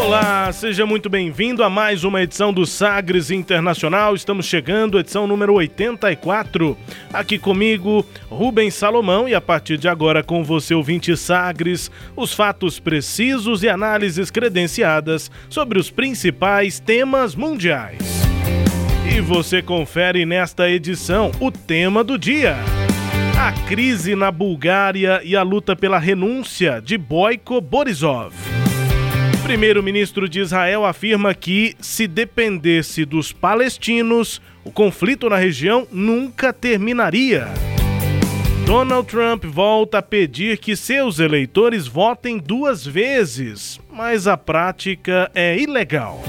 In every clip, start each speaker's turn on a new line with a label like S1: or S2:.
S1: Olá, seja muito bem-vindo a mais uma edição do Sagres Internacional. Estamos chegando, edição número 84. Aqui comigo, Rubens Salomão, e a partir de agora com você, ouvinte Sagres, os fatos precisos e análises credenciadas sobre os principais temas mundiais. E você confere nesta edição o tema do dia. A crise na Bulgária e a luta pela renúncia de Boiko Borisov primeiro-ministro de Israel afirma que, se dependesse dos palestinos, o conflito na região nunca terminaria. Donald Trump volta a pedir que seus eleitores votem duas vezes, mas a prática é ilegal.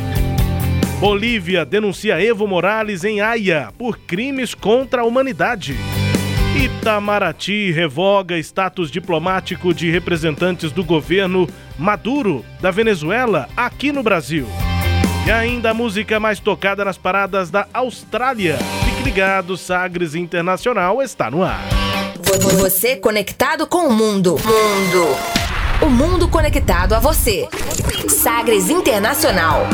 S1: Bolívia denuncia Evo Morales em Haia por crimes contra a humanidade. Itamaraty revoga status diplomático de representantes do governo Maduro da Venezuela aqui no Brasil. E ainda a música mais tocada nas paradas da Austrália. Fique ligado, Sagres Internacional está no ar.
S2: Você conectado com o mundo. Mundo. O mundo conectado a você. Sagres Internacional.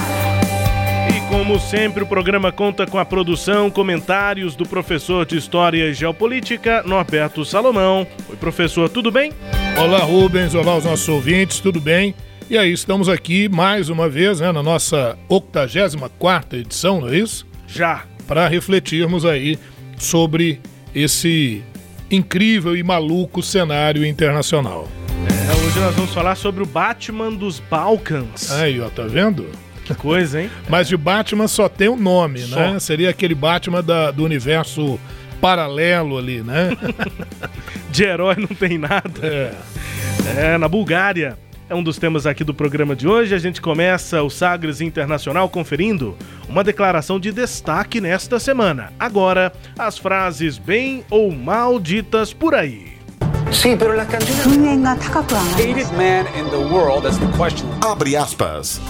S1: Como sempre, o programa conta com a produção, comentários do professor de História e Geopolítica, Norberto Salomão. Oi, professor, tudo bem?
S3: Olá, Rubens. Olá, os nossos ouvintes, tudo bem? E aí, estamos aqui mais uma vez, né, na nossa 84 edição, não é isso?
S1: Já.
S3: Para refletirmos aí sobre esse incrível e maluco cenário internacional.
S1: É, hoje nós vamos falar sobre o Batman dos Balcãs.
S3: Aí, ó, tá vendo?
S1: Que coisa, hein?
S3: Mas de Batman só tem o um nome, só. né? Seria aquele Batman da, do universo paralelo ali, né?
S1: de herói não tem nada.
S3: É.
S1: é, na Bulgária. É um dos temas aqui do programa de hoje. A gente começa o Sagres Internacional conferindo uma declaração de destaque nesta semana. Agora, as frases bem ou mal ditas por aí.
S4: Sim, pero la cantina... man in the world, that's the question.
S5: Abre aspas.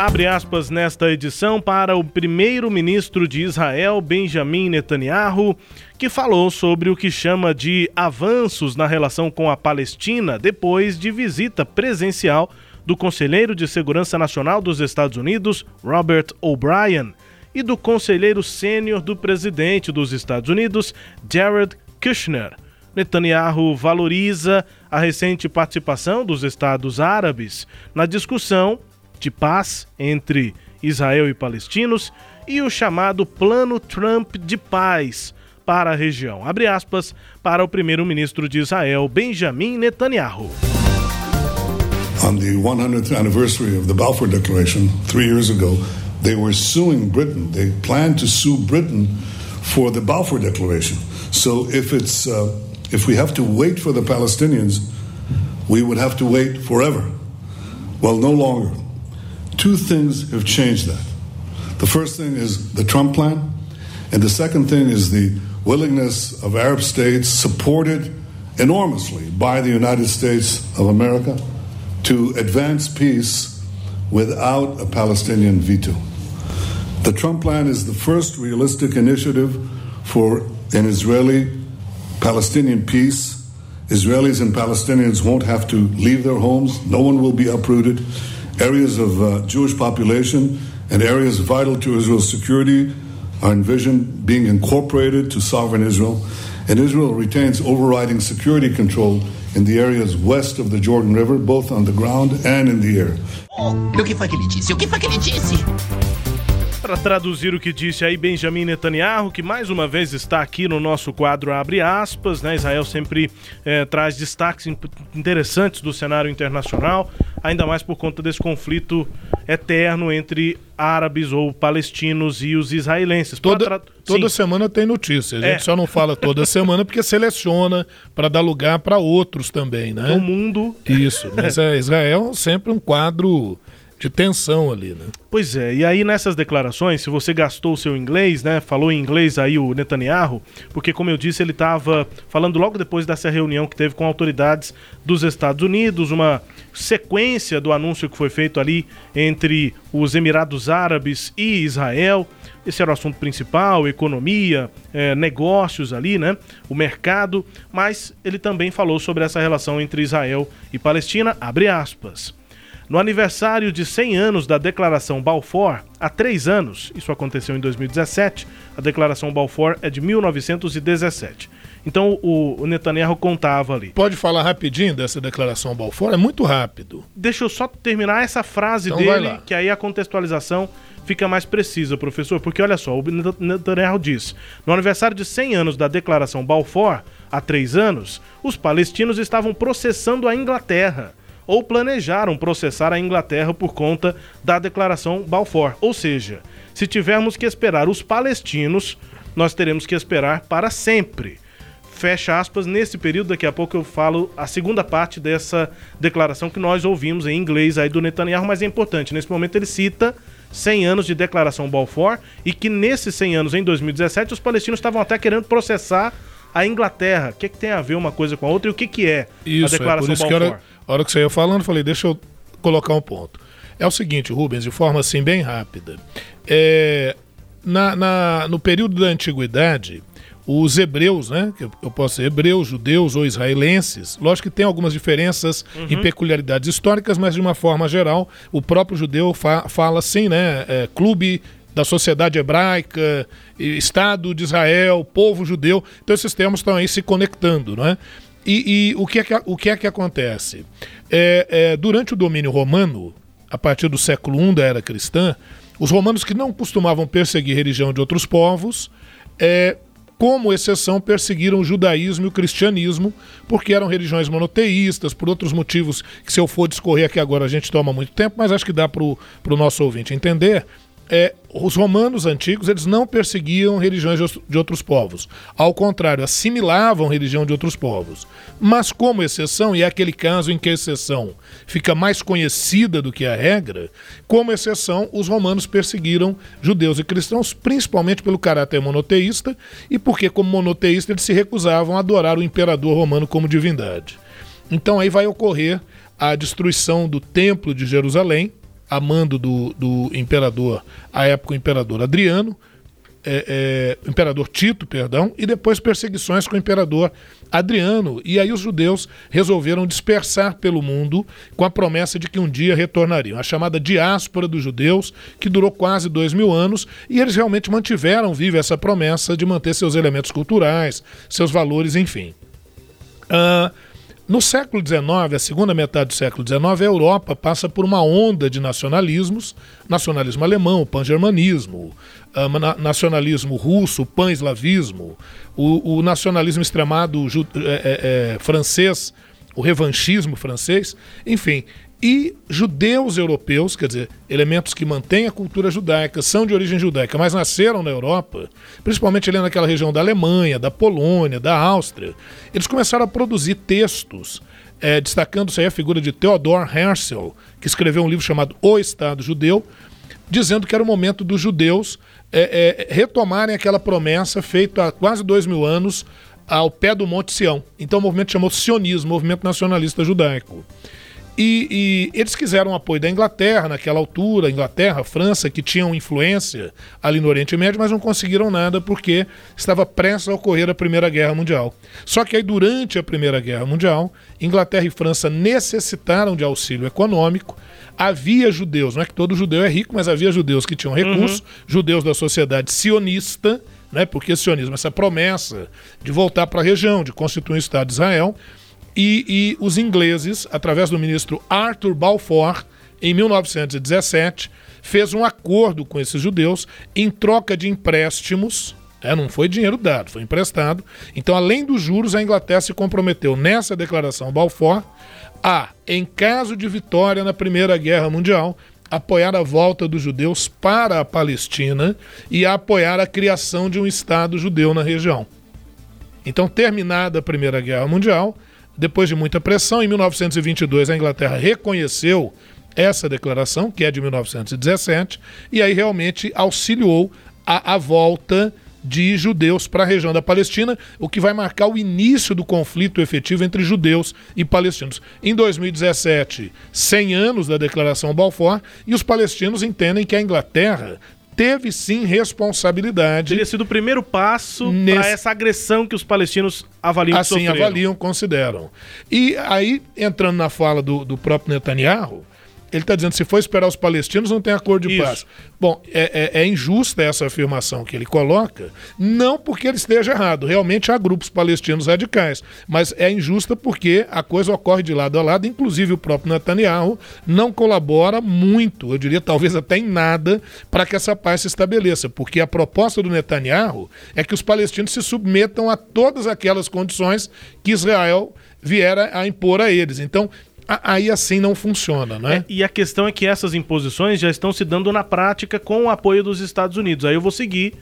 S1: Abre aspas nesta edição para o primeiro-ministro de Israel, Benjamin Netanyahu, que falou sobre o que chama de avanços na relação com a Palestina depois de visita presencial do conselheiro de Segurança Nacional dos Estados Unidos, Robert O'Brien, e do conselheiro sênior do presidente dos Estados Unidos, Jared Kushner. Netanyahu valoriza a recente participação dos Estados Árabes na discussão de paz entre Israel e palestinos e o chamado Plano Trump de Paz para a região. Abre aspas para o primeiro-ministro de Israel, Benjamin Netanyahu.
S6: On the 100th anniversary of the Balfour Declaration, three years ago, they were suing Britain. They planned to sue Britain for the Balfour Declaration. So if it's uh, if we have to wait for the Palestinians, we would have to wait forever. Well, no longer two things have changed that. The first thing is the Trump plan, and the second thing is the willingness of Arab states, supported enormously by the United States of America, to advance peace without a Palestinian veto. The Trump plan is the first realistic initiative for an Israeli Palestinian peace. Israelis and Palestinians won't have to leave their homes, no one will be uprooted areas of uh, Jewish population and areas vital to Israel's security are envisioned being incorporated to sovereign Israel, and Israel retains overriding security control in the areas west of the Jordan River, both on the ground and in the air.
S7: O que foi que foi que?
S1: Para traduzir o que disse aí Benjamin Netanyahu, que mais uma vez está aqui no nosso quadro Abre aspas, né? Israel sempre é, traz destaques interessantes do cenário internacional, ainda mais por conta desse conflito eterno entre árabes ou palestinos e os israelenses.
S3: Toda, toda semana tem notícia. A gente é. só não fala toda semana porque seleciona para dar lugar para outros também, né?
S1: O mundo.
S3: Isso. Mas é, Israel sempre um quadro de tensão ali, né?
S1: Pois é, e aí nessas declarações, se você gastou o seu inglês, né, falou em inglês aí o Netanyahu, porque como eu disse, ele estava falando logo depois dessa reunião que teve com autoridades dos Estados Unidos, uma sequência do anúncio que foi feito ali entre os Emirados Árabes e Israel. Esse era o assunto principal, economia, é, negócios ali, né? O mercado, mas ele também falou sobre essa relação entre Israel e Palestina, abre aspas. No aniversário de 100 anos da Declaração Balfour, há três anos, isso aconteceu em 2017, a Declaração Balfour é de 1917. Então o, Netanyahu contava ali.
S3: Pode falar rapidinho dessa declaração Balfour? É muito rápido.
S1: Deixa eu só terminar essa frase então dele, que aí a contextualização fica mais precisa, professor, porque olha só, o Netanyahu diz: no aniversário de 100 anos da Declaração Balfour, há três anos, os palestinos estavam processando a Inglaterra ou planejaram processar a Inglaterra por conta da Declaração Balfour. Ou seja, se tivermos que esperar os palestinos, nós teremos que esperar para sempre. Fecha aspas, nesse período, daqui a pouco eu falo a segunda parte dessa declaração que nós ouvimos em inglês aí do Netanyahu, mas é importante. Nesse momento ele cita 100 anos de declaração Balfour e que nesses 100 anos, em 2017, os palestinos estavam até querendo processar a Inglaterra. O que, é que tem a ver uma coisa com a outra e o que, que é
S3: isso,
S1: a declaração
S3: é por isso
S1: Balfour?
S3: Que a hora que você ia falando, falei, deixa eu colocar um ponto. É o seguinte, Rubens, de forma assim bem rápida. É, na, na, no período da antiguidade, os hebreus, né? Que eu posso ser hebreus, judeus ou israelenses, lógico que tem algumas diferenças uhum. e peculiaridades históricas, mas de uma forma geral, o próprio judeu fa fala assim, né? É, clube da sociedade hebraica, Estado de Israel, povo judeu. Então esses termos estão aí se conectando, não é? E, e, o, que é que, o que é que acontece? É, é, durante o domínio romano, a partir do século I da era cristã, os romanos que não costumavam perseguir religião de outros povos, é, como exceção, perseguiram o judaísmo e o cristianismo, porque eram religiões monoteístas, por outros motivos que, se eu for discorrer aqui agora, a gente toma muito tempo, mas acho que dá para o nosso ouvinte entender é, os romanos antigos eles não perseguiam religiões de outros povos. Ao contrário, assimilavam religião de outros povos. Mas como exceção, e é aquele caso em que a exceção fica mais conhecida do que a regra, como exceção, os romanos perseguiram judeus e cristãos, principalmente pelo caráter monoteísta e porque, como monoteísta, eles se recusavam a adorar o imperador romano como divindade. Então aí vai ocorrer a destruição do Templo de Jerusalém, a mando do, do imperador, à época o imperador Adriano, é, é, imperador Tito, perdão, e depois perseguições com o imperador Adriano. E aí os judeus resolveram dispersar pelo mundo com a promessa de que um dia retornariam. A chamada diáspora dos judeus, que durou quase dois mil anos, e eles realmente mantiveram viva essa promessa de manter seus elementos culturais, seus valores, enfim. Uh, no século XIX, a segunda metade do século XIX, a Europa passa por uma onda de nacionalismos, nacionalismo alemão, pan-germanismo, uh, nacionalismo russo, pan-eslavismo, o, o, nacionalismo extremado é, é, francês, o revanchismo francês, enfim, e judeus europeus, quer dizer, elementos que mantêm a cultura judaica, são de origem judaica, mas nasceram na Europa, principalmente ali naquela região da Alemanha, da Polônia, da Áustria, eles começaram a produzir textos, é, destacando-se aí a figura de Theodor Herzl, que escreveu um livro chamado O Estado Judeu, dizendo que era o momento dos judeus é, é, retomarem aquela promessa feita há quase dois mil anos ao pé do Monte Sião. Então o movimento chamou Sionismo, Movimento Nacionalista Judaico. E, e, eles quiseram apoio da Inglaterra naquela altura, Inglaterra, França, que tinham influência ali no Oriente Médio, mas não conseguiram nada porque estava prestes a ocorrer a Primeira Guerra Mundial. Só que aí, durante a Primeira Guerra Mundial, Inglaterra e França necessitaram de auxílio econômico. Havia judeus, não é que todo judeu é rico, mas havia judeus que tinham recursos, uhum. judeus da sociedade sionista, né, porque sionismo, essa promessa de voltar para a região, de constituir o Estado de Israel, e, e os ingleses, através do ministro Arthur Balfour, em 1917, fez um acordo com esses judeus em troca de empréstimos. É, não foi dinheiro dado, foi emprestado. Então, além dos juros, a Inglaterra se comprometeu nessa declaração Balfour a, em caso de vitória na Primeira Guerra Mundial, apoiar a volta dos judeus para a Palestina e a apoiar a criação de um Estado judeu na região. Então, terminada a Primeira Guerra Mundial, depois de muita pressão, em 1922 a Inglaterra reconheceu essa declaração, que é de 1917, e aí realmente auxiliou a, a volta de judeus para a região da Palestina, o que vai marcar o início do conflito efetivo entre judeus e palestinos. Em 2017, 100 anos da Declaração Balfour, e os palestinos entendem que a Inglaterra teve sim responsabilidade.
S1: Teria sido o primeiro passo nesse... para essa agressão que os palestinos avaliam
S3: assim Assim avaliam, consideram. E aí, entrando na fala do, do próprio Netanyahu, ele está dizendo se for esperar os palestinos, não tem acordo de Isso. paz. Bom, é, é, é, injusta essa afirmação que ele coloca, não porque ele esteja errado. Realmente há grupos palestinos radicais, mas é injusta porque a coisa ocorre de lado a lado, inclusive o próprio Netanyahu não colabora muito, eu diria talvez até em nada, para que essa paz se estabeleça, porque a proposta do Netanyahu é que os palestinos se submetam a todas aquelas condições que Israel viera a impor a eles. Então, aí assim não funciona, né?
S1: É, e a questão é que essas imposições já estão se dando na prática com o apoio dos Estados Unidos. Aí eu vou seguir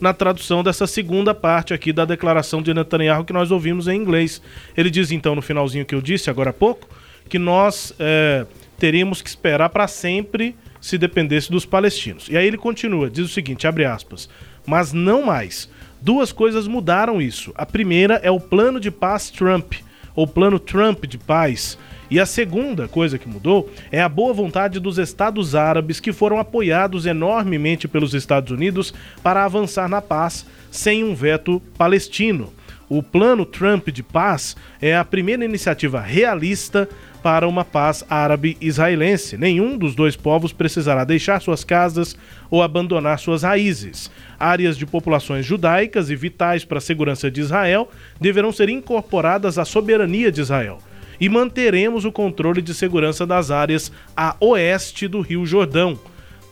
S1: na tradução dessa segunda parte aqui da declaração de Netanyahu que nós ouvimos em inglês. Ele diz então no finalzinho que eu disse agora há pouco que nós é, teríamos que esperar para sempre se dependesse dos palestinos. E aí ele continua, diz o seguinte, abre aspas, mas não mais. Duas coisas mudaram isso. A primeira é o plano de paz Trump, ou plano Trump de paz, e a segunda coisa que mudou é a boa vontade dos Estados Árabes que foram apoiados enormemente pelos Estados Unidos para avançar na paz sem um veto palestino. O Plano Trump de Paz é a primeira iniciativa realista para uma paz árabe-israelense. Nenhum dos dois povos precisará deixar suas casas ou abandonar suas raízes. Áreas de populações judaicas e vitais para a segurança de Israel deverão ser incorporadas à soberania de Israel e manteremos o controle de segurança das áreas a oeste do Rio Jordão,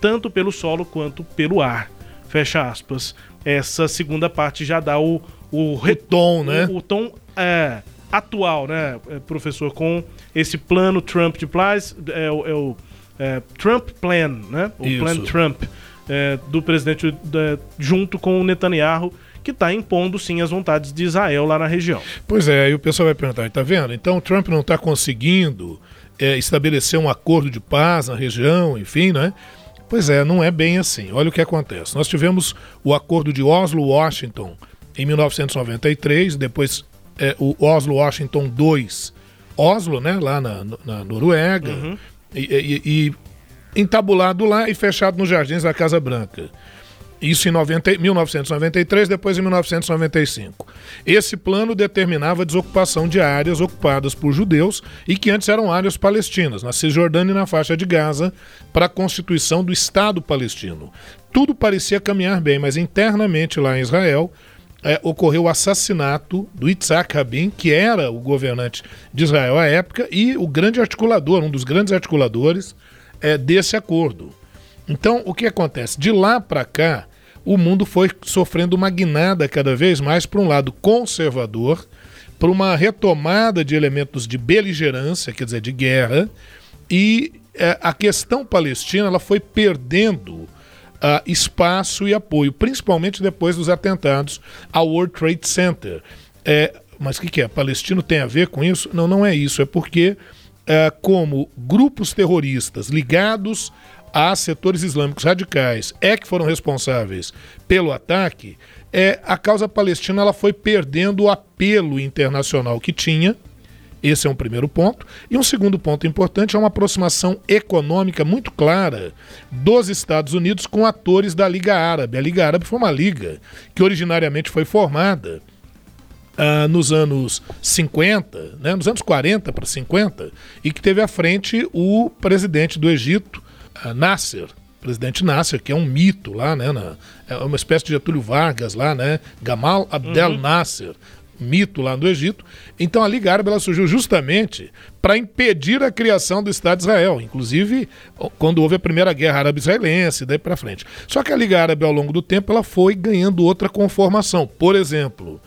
S1: tanto pelo solo quanto pelo ar. Fecha aspas. Essa segunda parte já dá o, o,
S3: o tom, né?
S1: O, o tom é, atual, né, é, professor, com esse plano Trump de Paz, é, é, o é, Trump Plan, né? O Isso. Plan Trump é, do presidente é, junto com o Netanyahu que está impondo sim as vontades de Israel lá na região.
S3: Pois é, aí o pessoal vai perguntar, está vendo? Então Trump não está conseguindo é, estabelecer um acordo de paz na região, enfim, né? Pois é, não é bem assim. Olha o que acontece. Nós tivemos o acordo de Oslo-Washington em 1993, depois é, o Oslo-Washington II, Oslo, né, lá na, na Noruega, uhum. e, e, e entabulado lá e fechado nos jardins da Casa Branca. Isso em 90, 1993, depois em 1995. Esse plano determinava a desocupação de áreas ocupadas por judeus e que antes eram áreas palestinas, na Cisjordânia e na faixa de Gaza, para a constituição do Estado palestino. Tudo parecia caminhar bem, mas internamente lá em Israel é, ocorreu o assassinato do Yitzhak Rabin, que era o governante de Israel à época e o grande articulador, um dos grandes articuladores é, desse acordo. Então, o que acontece? De lá para cá, o mundo foi sofrendo uma guinada cada vez mais para um lado conservador, para uma retomada de elementos de beligerância, quer dizer, de guerra, e é, a questão palestina ela foi perdendo uh, espaço e apoio, principalmente depois dos atentados ao World Trade Center. É, mas o que, que, é? Palestino tem a ver com isso? Não, não é isso. É porque, uh, como grupos terroristas ligados a setores islâmicos radicais é que foram responsáveis pelo ataque, é, a causa palestina ela foi perdendo o apelo internacional que tinha. Esse é um primeiro ponto. E um segundo ponto importante é uma aproximação econômica muito clara dos Estados Unidos com atores da Liga Árabe. A Liga Árabe foi uma liga que originariamente foi formada Uh, nos anos 50, né, nos anos 40 para 50, e que teve à frente o presidente do Egito, Nasser, presidente Nasser, que é um mito lá, né? Na, é uma espécie de Getúlio Vargas lá, né? Gamal Abdel uhum. Nasser, mito lá no Egito. Então a Liga Árabe ela surgiu justamente para impedir a criação do Estado de Israel, inclusive quando houve a primeira guerra árabe-israelense, daí para frente. Só que a Liga Árabe ao longo do tempo ela foi ganhando outra conformação. Por exemplo,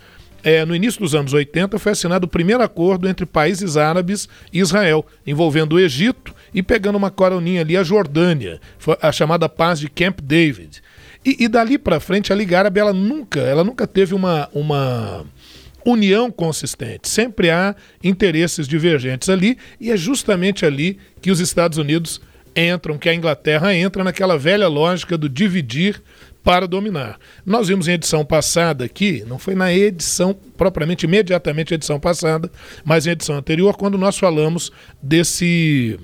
S3: é, no início dos anos 80 foi assinado o primeiro acordo entre países árabes e Israel, envolvendo o Egito e pegando uma coroninha ali a Jordânia, a chamada paz de Camp David. E, e dali para frente a Liga Árabe ela nunca, ela nunca teve uma, uma união consistente. Sempre há interesses divergentes ali e é justamente ali que os Estados Unidos entram, que a Inglaterra entra naquela velha lógica do dividir para dominar. Nós vimos em edição passada aqui, não foi na edição propriamente imediatamente edição passada, mas em edição anterior, quando nós falamos desse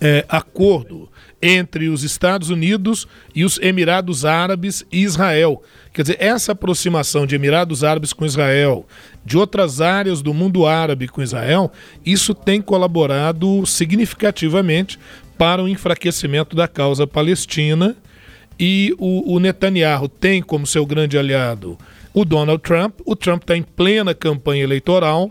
S3: é, acordo entre os Estados Unidos e os Emirados Árabes e Israel. Quer dizer, essa aproximação de Emirados Árabes com Israel, de outras áreas do mundo árabe com Israel, isso tem colaborado significativamente para o enfraquecimento da causa palestina. E o, o Netanyahu tem como seu grande aliado o Donald Trump. O Trump está em plena campanha eleitoral.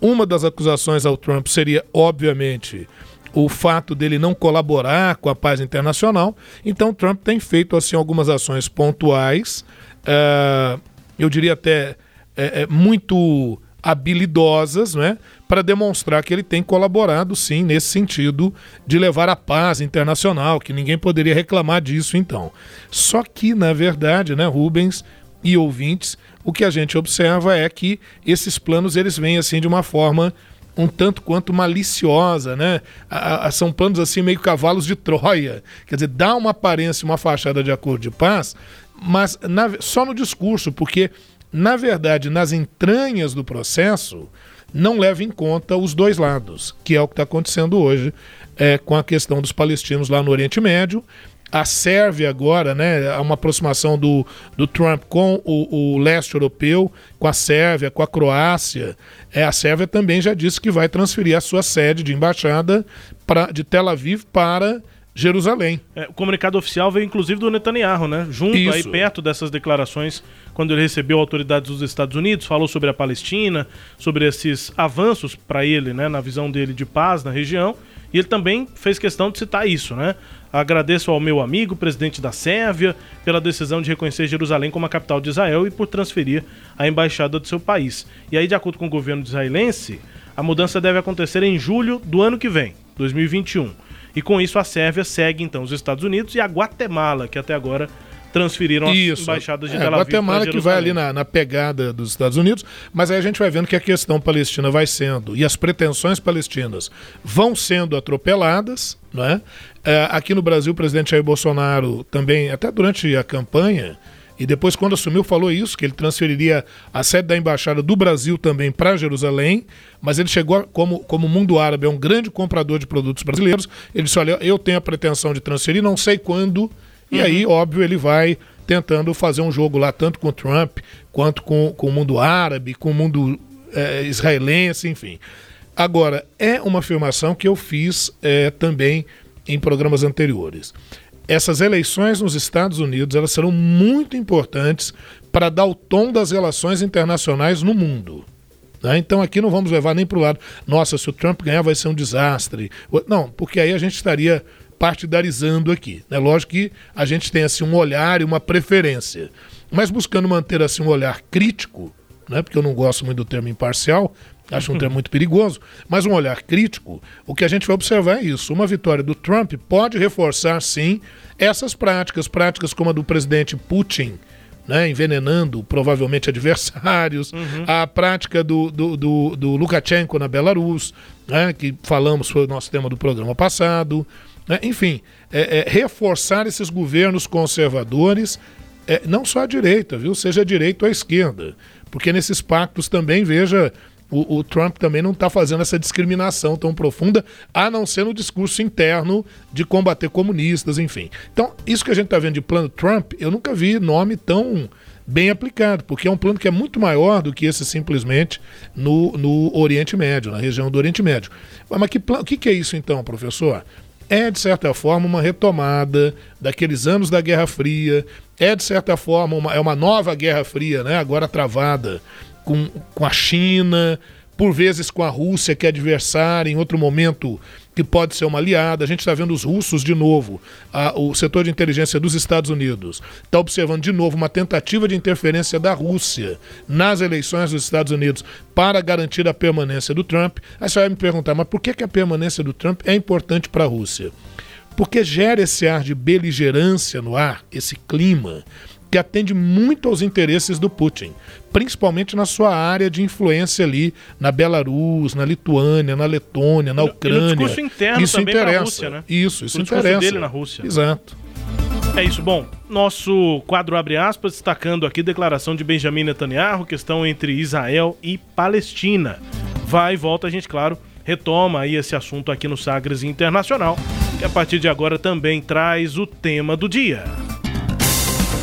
S3: Uma das acusações ao Trump seria, obviamente, o fato dele não colaborar com a paz internacional. Então, Trump tem feito assim algumas ações pontuais, uh, eu diria até é, é, muito habilidosas, né, para demonstrar que ele tem colaborado sim nesse sentido de levar a paz internacional, que ninguém poderia reclamar disso então. Só que, na verdade, né, Rubens e ouvintes, o que a gente observa é que esses planos eles vêm assim de uma forma um tanto quanto maliciosa, né? A, a, são planos assim meio cavalos de Troia. Quer dizer, dá uma aparência, uma fachada de acordo de paz, mas na, só no discurso, porque, na verdade, nas entranhas do processo, não leva em conta os dois lados, que é o que está acontecendo hoje é, com a questão dos palestinos lá no Oriente Médio a Sérvia agora, né, uma aproximação do, do Trump com o, o, leste europeu, com a Sérvia, com a Croácia. É, a Sérvia também já disse que vai transferir a sua sede de embaixada pra, de Tel Aviv para Jerusalém.
S1: É, o comunicado oficial veio inclusive do Netanyahu, né? Junto Isso. aí perto dessas declarações, quando ele recebeu autoridades dos Estados Unidos, falou sobre a Palestina, sobre esses avanços para ele, né, na visão dele de paz na região. E ele também fez questão de citar isso, né? Agradeço ao meu amigo, presidente da Sérvia, pela decisão de reconhecer Jerusalém como a capital de Israel e por transferir a embaixada do seu país. E aí, de acordo com o governo israelense, a mudança deve acontecer em julho do ano que vem, 2021. E com isso a Sérvia segue então os Estados Unidos e a Guatemala, que até agora transferiram
S3: Isso.
S1: as embaixadas de
S3: é,
S1: Tel Aviv
S3: Guatemala que vai ali na, na, pegada dos Estados Unidos, mas aí a gente vai vendo que a questão palestina vai sendo, e as pretensões palestinas vão sendo atropeladas, não é? é aqui no Brasil, o presidente Jair Bolsonaro também, até durante a campanha, e depois, quando assumiu, falou isso, que ele transferiria a sede da embaixada do Brasil também para Jerusalém, mas ele chegou, como, como o mundo árabe é um grande comprador de produtos brasileiros, ele disse, olha, eu tenho a pretensão de transferir, não sei quando, e aí, óbvio, ele vai tentando fazer um jogo lá, tanto com o Trump, quanto com, com o mundo árabe, com o mundo é, israelense, enfim. Agora, é uma afirmação que eu fiz é, também em programas anteriores. Essas eleições nos Estados Unidos elas serão muito importantes para dar o tom das relações internacionais no mundo. Né? Então aqui não vamos levar nem para o lado, nossa, se o Trump ganhar vai ser um desastre. Não, porque aí a gente estaria partidarizando aqui. É né? lógico que a gente tem assim um olhar e uma preferência, mas buscando manter assim um olhar crítico, né? porque eu não gosto muito do termo imparcial, acho um termo muito perigoso, mas um olhar crítico, o que a gente vai observar é isso. Uma vitória do Trump pode reforçar, sim, essas práticas, práticas como a do presidente Putin, né, envenenando provavelmente adversários, uhum. a prática do, do, do, do Lukashenko na Belarus, né, que falamos, foi o nosso tema do programa passado, né? Enfim, é, é, reforçar esses governos conservadores, é, não só a direita, viu? Seja a direita ou a esquerda. Porque nesses pactos também, veja, o, o Trump também não está fazendo essa discriminação tão profunda, a não ser no discurso interno de combater comunistas, enfim. Então, isso que a gente está vendo de plano Trump, eu nunca vi nome tão bem aplicado, porque é um plano que é muito maior do que esse simplesmente no, no Oriente Médio, na região do Oriente Médio. Mas que o que, que é isso então, professor? é, de certa forma, uma retomada daqueles anos da Guerra Fria, é, de certa forma, uma, é uma nova Guerra Fria, né, agora travada com, com a China, por vezes com a Rússia, que é adversária, em outro momento que pode ser uma aliada. A gente está vendo os russos de novo, a, o setor de inteligência dos Estados Unidos está observando de novo uma tentativa de interferência da Rússia nas eleições dos Estados Unidos para garantir a permanência do Trump. Aí você vai me perguntar, mas por que, que a permanência do Trump é importante para a Rússia? Porque gera esse ar de beligerância no ar, esse clima, que atende muito aos interesses do Putin, principalmente na sua área de influência ali na Belarus, na Lituânia, na Letônia, na Ucrânia. E no
S1: discurso interno
S3: isso
S1: também
S3: interessa.
S1: Rússia, né?
S3: Isso, isso
S1: o
S3: interessa.
S1: dele na Rússia.
S3: Exato.
S1: É isso. Bom, nosso quadro abre aspas, destacando aqui declaração de Benjamin Netanyahu, questão entre Israel e Palestina. Vai e volta, a gente, claro, retoma aí esse assunto aqui no Sagres Internacional, que a partir de agora também traz o tema do dia.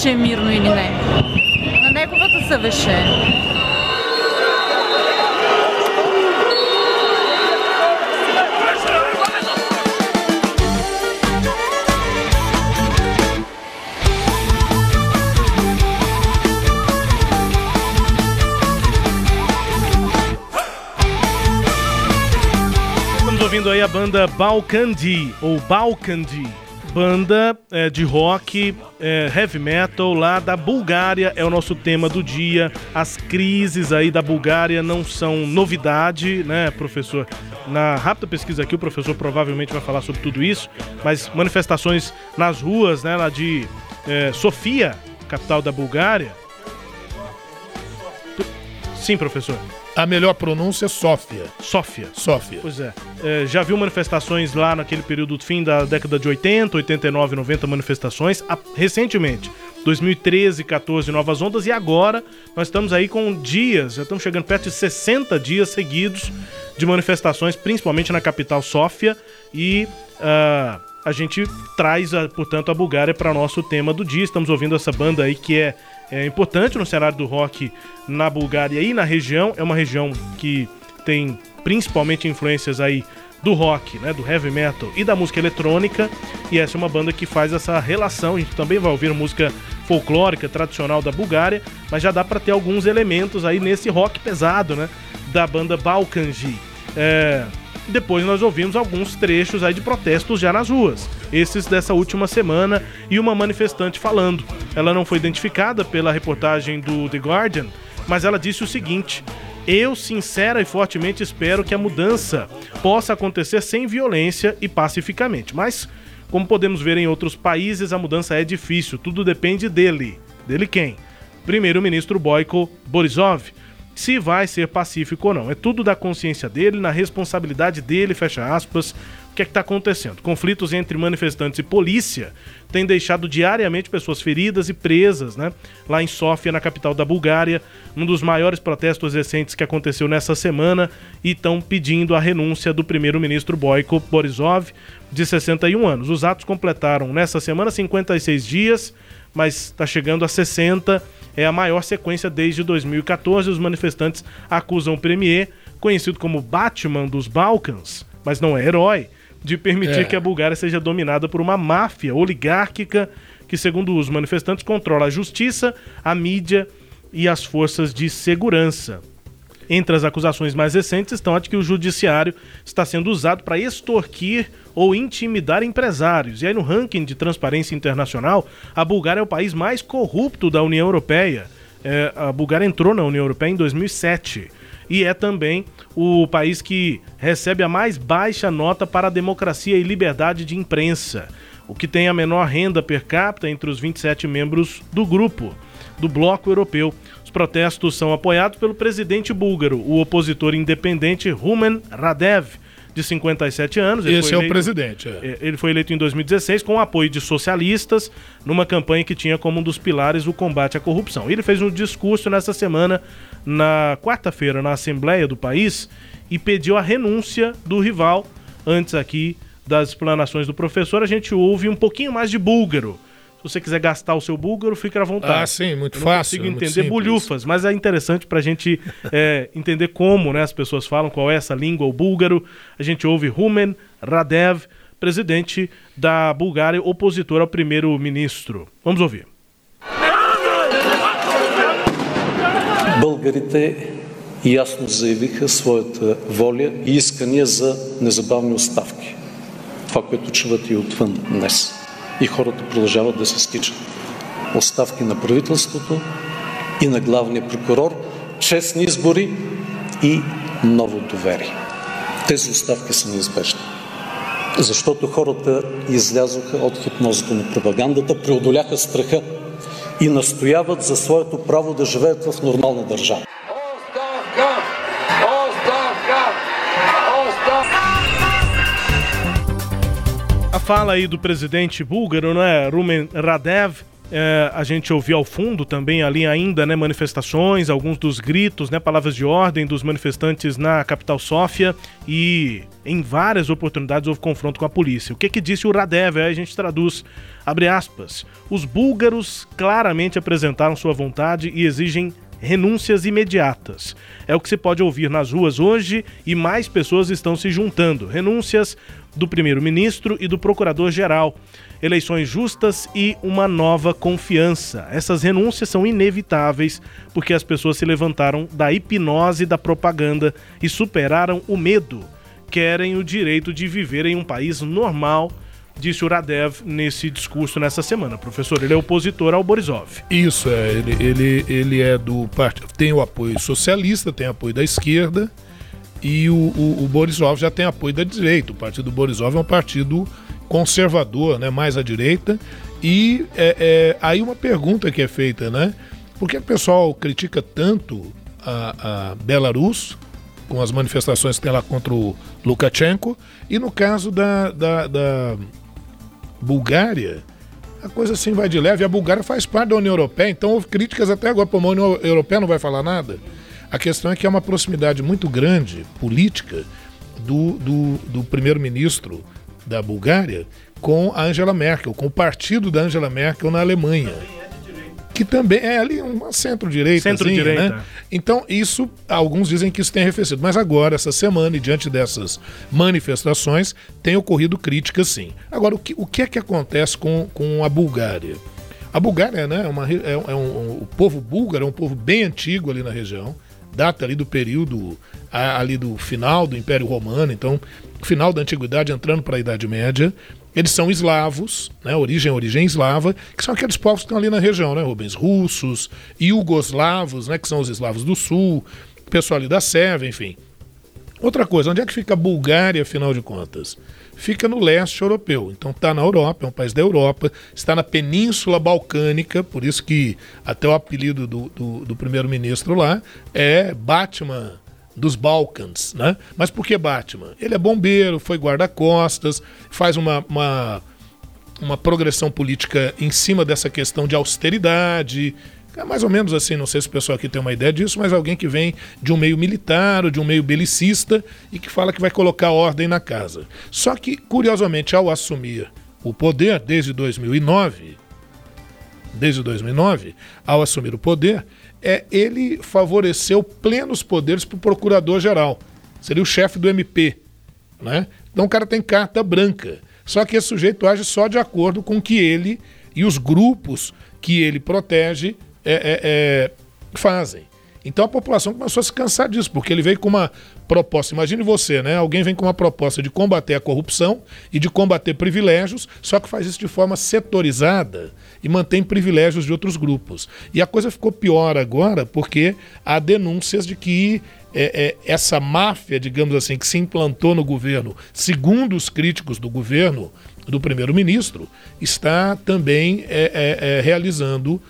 S7: ще е мирно или не. На неговата съвещ ще е.
S1: ouvindo aí a banda Balkandi, ou Balkandi, banda é, de rock, é, heavy metal lá da Bulgária, é o nosso tema do dia. As crises aí da Bulgária não são novidade, né, professor? Na rápida pesquisa aqui, o professor provavelmente vai falar sobre tudo isso, mas manifestações nas ruas, né, lá de é, Sofia, capital da Bulgária. Sim, professor.
S3: A melhor pronúncia é Sófia.
S1: Sófia.
S3: Sófia.
S1: Pois é. é. Já viu manifestações lá naquele período do fim da década de 80, 89, 90 manifestações. recentemente, 2013, 14, novas ondas. E agora nós estamos aí com dias, já estamos chegando perto de 60 dias seguidos de manifestações, principalmente na capital Sófia. E uh, a gente traz, portanto, a Bulgária para nosso tema do dia. Estamos ouvindo essa banda aí que é é importante no cenário do rock na Bulgária e na região. É uma região que tem principalmente influências aí do rock, né, do heavy metal e da música eletrônica. E essa é uma banda que faz essa relação. A gente também vai ouvir música folclórica tradicional da Bulgária, mas já dá para ter alguns elementos aí nesse rock pesado, né, da banda Balkanji. É, depois nós ouvimos alguns trechos aí de protestos já nas ruas, esses dessa última semana e uma manifestante falando. Ela não foi identificada pela reportagem do The Guardian, mas ela disse o seguinte: eu, sincera e fortemente, espero que a mudança possa acontecer sem violência e pacificamente. Mas, como podemos ver em outros países, a mudança é difícil, tudo depende dele. Dele quem? Primeiro-ministro Boyko Borisov se vai ser pacífico ou não. É tudo da consciência dele, na responsabilidade dele, fecha aspas. O que é que está acontecendo? Conflitos entre manifestantes e polícia têm deixado diariamente pessoas feridas e presas, né? Lá em Sófia, na capital da Bulgária, um dos maiores protestos recentes que aconteceu nessa semana, e estão pedindo a renúncia do primeiro-ministro Boyko Borisov, de 61 anos. Os atos completaram nessa semana 56 dias, mas está chegando a 60 é a maior sequência desde 2014. Os manifestantes acusam o Premier, conhecido como Batman dos Balcãs, mas não é herói, de permitir é. que a Bulgária seja dominada por uma máfia oligárquica que, segundo os manifestantes, controla a justiça, a mídia e as forças de segurança. Entre as acusações mais recentes estão a de que o judiciário está sendo usado para extorquir ou intimidar empresários. E aí, no ranking de transparência internacional, a Bulgária é o país mais corrupto da União Europeia. É, a Bulgária entrou na União Europeia em 2007 e é também o país que recebe a mais baixa nota para a democracia e liberdade de imprensa, o que tem a menor renda per capita entre os 27 membros do grupo, do Bloco Europeu. Os protestos são apoiados pelo presidente búlgaro, o opositor independente Rumen Radev, de 57 anos.
S3: Ele Esse é eleito, o presidente. É.
S1: é. Ele foi eleito em 2016 com o apoio de socialistas, numa campanha que tinha como um dos pilares o combate à corrupção. Ele fez um discurso nessa semana, na quarta-feira, na Assembleia do país, e pediu a renúncia do rival. Antes aqui das explanações do professor, a gente ouve um pouquinho mais de búlgaro se você quiser gastar o seu búlgaro, fica à vontade.
S3: Ah, sim, muito Eu não fácil.
S1: Não consigo entender bulhufas, mas é interessante para a gente é, entender como né, as pessoas falam, qual é essa língua, o búlgaro. A gente ouve Rumen Radev, presidente da Bulgária, opositor ao primeiro-ministro. Vamos ouvir.
S8: Българите ясно заявиха своята воля и искания за незабавни оставки. Това, което чуват и отвън днес И хората продължават да се стичат. Оставки на правителството и на главния прокурор, честни избори и ново доверие. Тези оставки са неизбежни. Защото хората излязоха от хипнозата на пропагандата, преодоляха страха и настояват за своето право да живеят в нормална държава.
S1: Fala aí do presidente búlgaro, né, Rumen Radev, é, a gente ouviu ao fundo também ali ainda, né, manifestações, alguns dos gritos, né, palavras de ordem dos manifestantes na capital Sófia e em várias oportunidades houve confronto com a polícia. O que que disse o Radev? Aí a gente traduz, abre aspas, os búlgaros claramente apresentaram sua vontade e exigem renúncias imediatas. É o que se pode ouvir nas ruas hoje e mais pessoas estão se juntando. Renúncias do primeiro-ministro e do procurador-geral. Eleições justas e uma nova confiança. Essas renúncias são inevitáveis porque as pessoas se levantaram da hipnose da propaganda e superaram o medo. Querem o direito de viver em um país normal disse o Radev nesse discurso nessa semana. Professor, ele é opositor ao Borisov.
S3: Isso, é. Ele, ele, ele é do partido. Tem o apoio socialista, tem apoio da esquerda. E o, o, o Borisov já tem apoio da direita. O partido do Borisov é um partido conservador, né, mais à direita. E é, é, aí uma pergunta que é feita, né? Por que o pessoal critica tanto a, a Belarus, com as manifestações que tem lá contra o Lukashenko, e no caso da, da, da Bulgária, a coisa assim vai de leve. A Bulgária faz parte da União Europeia, então houve críticas até agora, para a União Europeia não vai falar nada. A questão é que há uma proximidade muito grande, política, do, do, do primeiro-ministro da Bulgária com a Angela Merkel, com o partido da Angela Merkel na Alemanha que também é ali uma centro-direita.
S1: Centro-direita.
S3: Né? Então, isso, alguns dizem que isso tem arrefecido. Mas agora, essa semana, e diante dessas manifestações, tem ocorrido críticas sim. Agora, o que, o que é que acontece com, com a Bulgária? A Bulgária né, é, uma, é, é um, o povo búlgaro é um povo bem antigo ali na região, data ali do período ali do final do Império Romano, então final da Antiguidade entrando para a Idade Média. Eles são eslavos, né, origem origem eslava, que são aqueles povos que estão ali na região, né, Rubens? Russos, iugoslavos, né, que são os eslavos do sul, pessoal ali da Sérvia, enfim. Outra coisa, onde é que fica a Bulgária, afinal de contas? Fica no leste europeu. Então está na Europa, é um país da Europa, está na Península Balcânica, por isso que até o apelido do, do, do primeiro-ministro lá é Batman dos Balcãs, né? Mas por que Batman? Ele é bombeiro, foi guarda-costas, faz uma, uma, uma progressão política em cima dessa questão de austeridade. É mais ou menos assim, não sei se o pessoal aqui tem uma ideia disso, mas alguém que vem de um meio militar ou de um meio belicista e que fala que vai colocar ordem na casa. Só que, curiosamente, ao assumir o poder desde 2009, desde 2009, ao assumir o poder, é, ele favoreceu plenos poderes para o procurador-geral. Seria o chefe do MP. Né? Então o cara tem carta branca. Só que esse sujeito age só de acordo com o que ele e os grupos que ele protege é, é, é, fazem. Então a população começou a se cansar disso, porque ele veio com uma proposta. Imagine você, né? Alguém vem com uma proposta de combater a corrupção e de combater privilégios, só que faz isso de forma setorizada e mantém privilégios de outros grupos. E a coisa ficou pior agora porque há denúncias de que é, é, essa máfia, digamos assim, que se implantou no governo, segundo os críticos do governo do primeiro-ministro, está também é, é, é realizando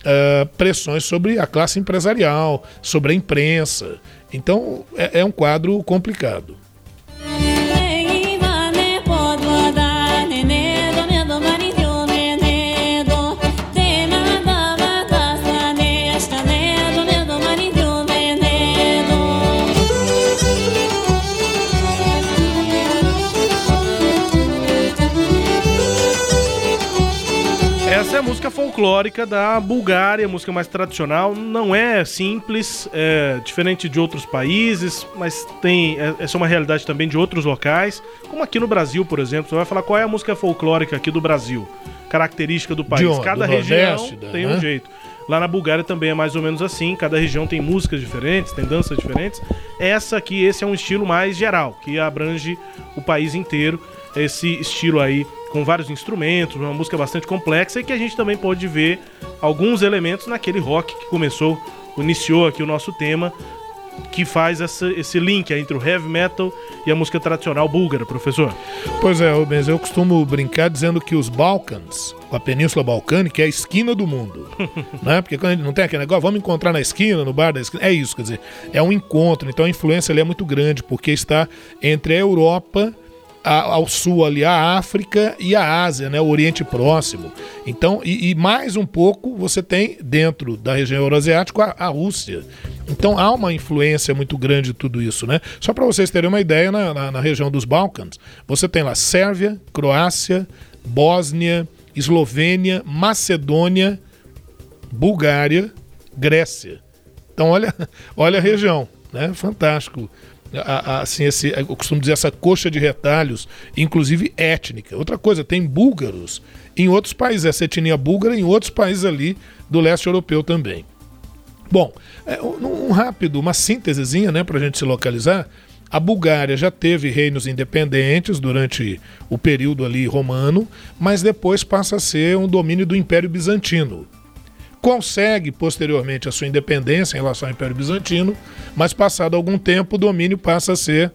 S3: uh, pressões sobre a classe empresarial, sobre a imprensa. Então é, é um quadro complicado.
S1: Folclórica da Bulgária, música mais tradicional. Não é simples, é diferente de outros países, mas tem é, essa é uma realidade também de outros locais. Como aqui no Brasil, por exemplo, você vai falar qual é a música folclórica aqui do Brasil, característica do país.
S3: Onde?
S1: Cada
S3: do
S1: região
S3: Nordeste,
S1: tem
S3: né?
S1: um jeito. Lá na Bulgária também é mais ou menos assim, cada região tem músicas diferentes, tem danças diferentes. Essa aqui, esse é um estilo mais geral, que abrange o país inteiro, esse estilo aí com vários instrumentos, uma música bastante complexa e que a gente também pode ver alguns elementos naquele rock que começou, iniciou aqui o nosso tema, que faz essa, esse link entre o heavy metal e a música tradicional búlgara, professor.
S3: Pois é, Rubens, eu costumo brincar dizendo que os Balcãs, a Península Balcânica, é a esquina do mundo. né? Porque quando a gente não tem aquele negócio, vamos encontrar na esquina, no bar da esquina. É isso, quer dizer, é um encontro. Então a influência ali é muito grande, porque está entre a Europa a- ao sul ali a África e a Ásia, né, o Oriente Próximo. Então, e, e mais um pouco você tem dentro da região euroasiática a, a Rússia. Então há uma influência muito grande de tudo isso, né? Só para vocês terem uma ideia, na, na- na região dos Balcãs, você tem lá Sérvia, Croácia, Bósnia, Eslovênia, Macedônia, Bulgária, Grécia. Então olha, olha a região, né? Fantástico. Assim, esse, eu costumo dizer essa coxa de retalhos, inclusive étnica. Outra coisa, tem búlgaros em outros países, essa etnia búlgara em outros países ali do leste europeu também. Bom, é, um, um rápido, uma síntesezinha, né, para a gente se localizar. A Bulgária já teve reinos independentes durante o período ali romano, mas depois passa a ser um domínio do Império Bizantino consegue posteriormente a sua independência em relação ao Império Bizantino, mas passado algum tempo o domínio passa a ser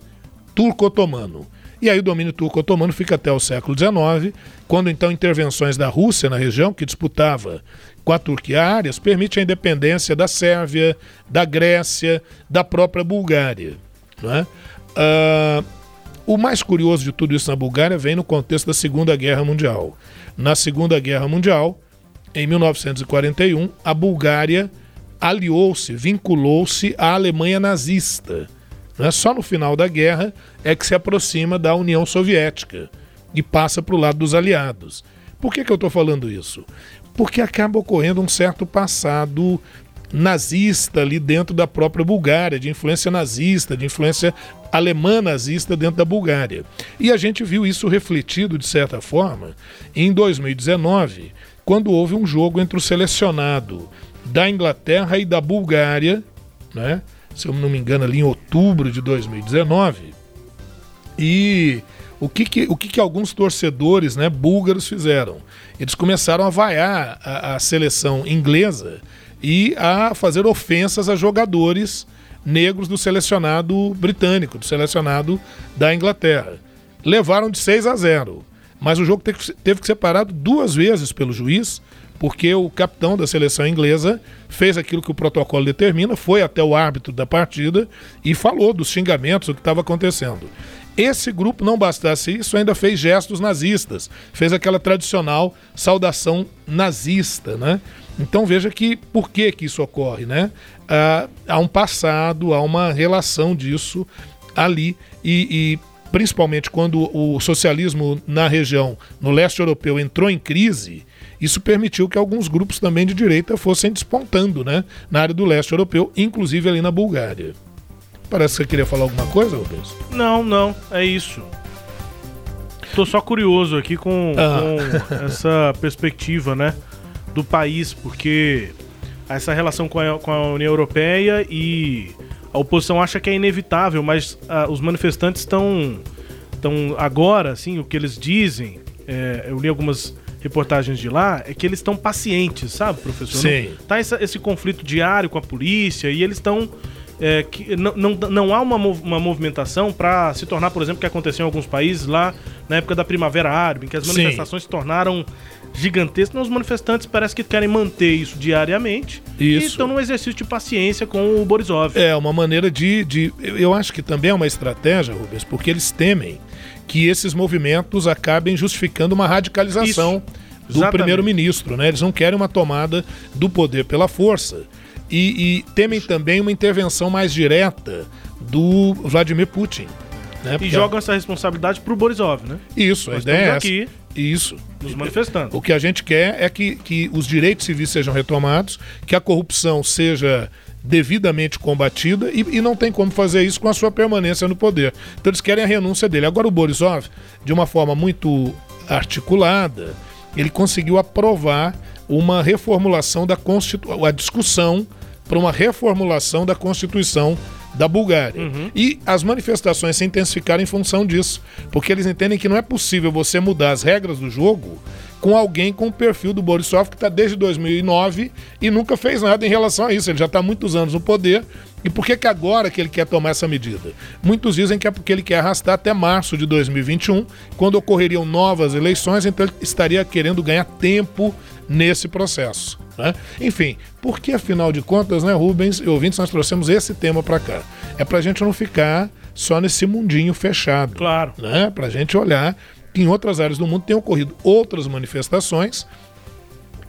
S3: turco-otomano. E aí o domínio turco-otomano fica até o século XIX, quando então intervenções da Rússia na região, que disputava com a Turquia áreas, permite a independência da Sérvia, da Grécia, da própria Bulgária. Não é? Ah, o mais curioso de tudo isso na Bulgária vem no contexto da Segunda Guerra Mundial. Na Segunda Guerra Mundial, em 1941, a Bulgária aliou-se, vinculou-se à Alemanha nazista. Né? Só no final da guerra é que se aproxima da União Soviética e passa para o lado dos aliados. Por que, que eu estou falando isso? Porque acaba ocorrendo um certo passado nazista ali dentro da própria Bulgária, de influência nazista, de influência alemã nazista dentro da Bulgária. E a gente viu isso refletido, de certa forma, em 2019, quando houve um jogo entre o selecionado da Inglaterra e da Bulgária, né? se eu não me engano, ali em outubro de 2019. E o que, que, o que, que alguns torcedores né, búlgaros fizeram? Eles começaram a vaiar a, a seleção inglesa e a fazer ofensas a jogadores negros do selecionado britânico, do selecionado da Inglaterra. Levaram de 6 a 0. Mas o jogo teve que ser- parado duas vezes pelo juiz, porque o capitão da seleção inglesa fez aquilo que o protocolo determina, foi até o árbitro da partida e falou dos xingamentos, o que estava acontecendo. Esse grupo, não bastasse isso, ainda fez gestos nazistas, fez aquela tradicional saudação nazista, né? Então veja que por que, que isso ocorre, né? Ah, há um passado, há uma relação disso ali e, e principalmente quando o socialismo na região, no leste europeu, entrou em crise, isso permitiu que alguns grupos também de direita fossem despontando né, na área do leste europeu, inclusive ali na Bulgária. Parece que você queria falar alguma coisa, Rubens?
S1: Não, não, é isso. Tô só curioso aqui com,
S3: Ah.
S1: com essa perspectiva, né, do país, porque essa relação com a, com a União Europeia e a oposição acha que é inevitável, mas ah, os manifestantes estão estão agora, assim, o que eles dizem, é, eu li algumas reportagens de lá, é que eles estão pacientes, sabe, professor?
S3: Sim.
S1: Não, tá essa, esse conflito diário com a polícia e eles estão é, que não, não, não há uma, uma movimentação para se tornar, por exemplo, o que aconteceu em alguns países lá na época da Primavera Árabe, em que as manifestações Sim. se tornaram gigantescas. Os manifestantes parece que querem manter isso diariamente isso. e estão num exercício de paciência com o Borisov.
S3: É, uma maneira de, de. Eu acho que também é uma estratégia, Rubens, porque eles temem que esses movimentos acabem justificando uma radicalização isso. do primeiro-ministro. Né? Eles não querem uma tomada do poder pela força e, e temem também uma intervenção mais direta do Vladimir Putin.
S1: Né? E jogam essa responsabilidade para o Borisov, né?
S3: Isso,
S1: Nós
S3: a ideia é
S1: aqui
S3: Isso.
S1: Nos manifestantes.
S3: O que a gente quer é que, que os direitos civis sejam retomados, que a corrupção seja devidamente combatida e, e, não tem como fazer isso com a sua permanência no poder. Então eles querem a renúncia dele. Agora o Borisov, de uma forma muito articulada, ele conseguiu aprovar uma reformulação da Constituição, a discussão para uma reformulação da Constituição da Bulgária. Uhum. E as manifestações se intensificaram em função disso, porque eles entendem que não é possível você mudar as regras do jogo com alguém com o perfil do Borisov que está desde 2009 e nunca fez nada em relação a isso. Ele já está há muitos anos no poder. E por que, que agora que ele quer tomar essa medida? Muitos dizem que é porque ele quer arrastar até março de 2021, quando ocorreriam novas eleições, então ele estaria querendo ganhar tempo nesse processo. Né? Enfim, porque afinal de contas, né, Rubens e ouvintes, nós trouxemos esse tema para cá. É para a gente não ficar só nesse mundinho fechado.
S1: Claro.
S3: Né? Para a gente olhar que em outras áreas do mundo tem ocorrido outras manifestações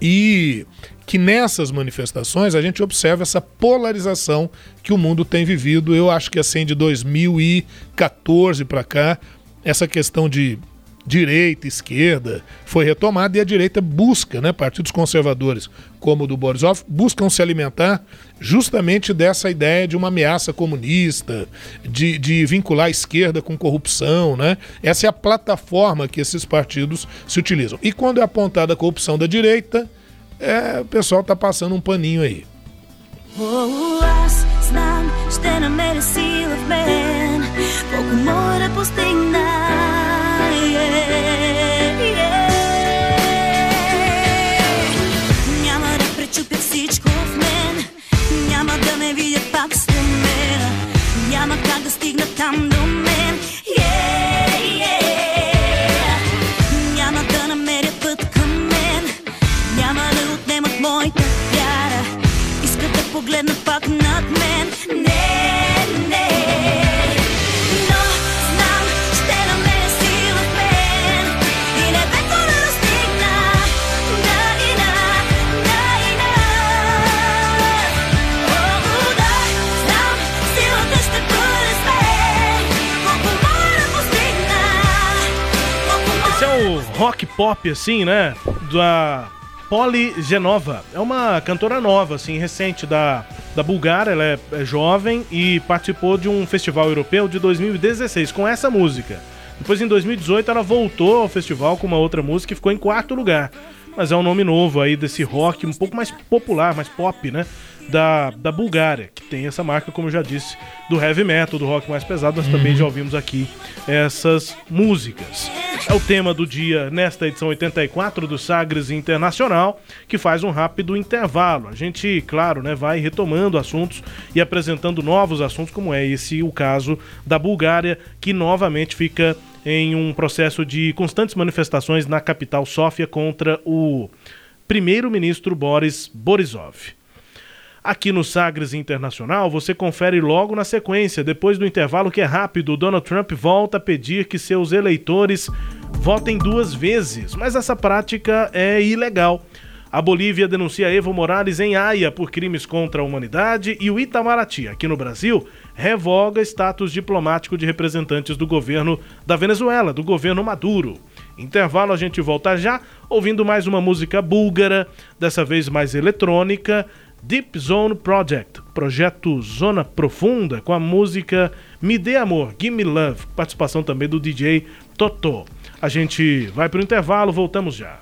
S3: e que nessas manifestações a gente observa essa polarização que o mundo tem vivido. Eu acho que assim de 2014 para cá, essa questão de direita, esquerda, foi retomada e a direita busca, né, partidos conservadores como o do Borisov, buscam se alimentar justamente dessa ideia de uma ameaça comunista, de, de vincular a esquerda com corrupção, né? Essa é a plataforma que esses partidos se utilizam. E quando é apontada a corrupção da direita, é, o pessoal tá passando um paninho aí.
S1: Rock pop, assim, né? Da Poli Genova. É uma cantora nova, assim, recente da, da Bulgária. Ela é, é jovem e participou de um festival europeu de 2016 com essa música. Depois, em 2018, ela voltou ao festival com uma outra música e ficou em quarto lugar. Mas é um nome novo aí desse rock um pouco mais popular, mais pop, né? Da, da Bulgária, que tem essa marca, como eu já disse, do heavy metal, do rock mais pesado. Nós uhum. também já ouvimos aqui essas músicas. É o tema do dia nesta edição 84 do Sagres Internacional, que faz um rápido intervalo. A gente, claro, né, vai retomando assuntos e apresentando novos assuntos, como é esse o caso da Bulgária, que novamente fica em um processo de constantes manifestações na capital Sófia contra o primeiro-ministro Boris Borisov. Aqui no Sagres Internacional, você confere logo na sequência, depois do intervalo que é rápido, Donald Trump volta a pedir que seus eleitores votem duas vezes, mas essa prática é ilegal. A Bolívia denuncia Evo Morales em Haia por crimes contra a humanidade e o Itamaraty, aqui no Brasil, revoga status diplomático de representantes do governo da Venezuela, do governo Maduro. Intervalo, a gente volta já, ouvindo mais uma música búlgara, dessa vez mais eletrônica. Deep Zone Project, projeto Zona Profunda, com a música Me Dê Amor, Gimme Love, participação também do DJ Totó. A gente vai para o intervalo, voltamos já.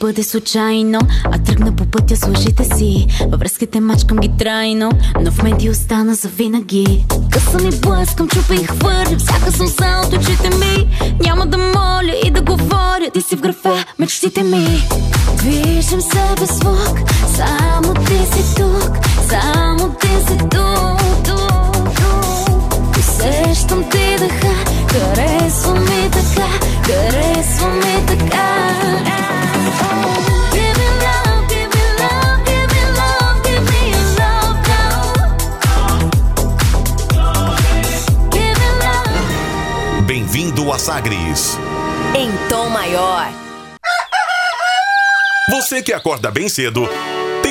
S9: Бъде случайно. А тръгна по пътя с лъжите си. Във връзките мачкам ги трайно. Но в мен ти остана завинаги. Късам и блъскам, чупа и хвърля. Всяка сълза от очите ми. Няма да моля и да говоря. Ти си в графа мечтите ми. Виждам себе звук. Само ти си тук. Само ти си тук, тук, тук. Усещам ти дъха. Харесва ми така. Харесва ми така
S5: Sagres.
S2: Em tom maior.
S5: Você que acorda bem cedo tem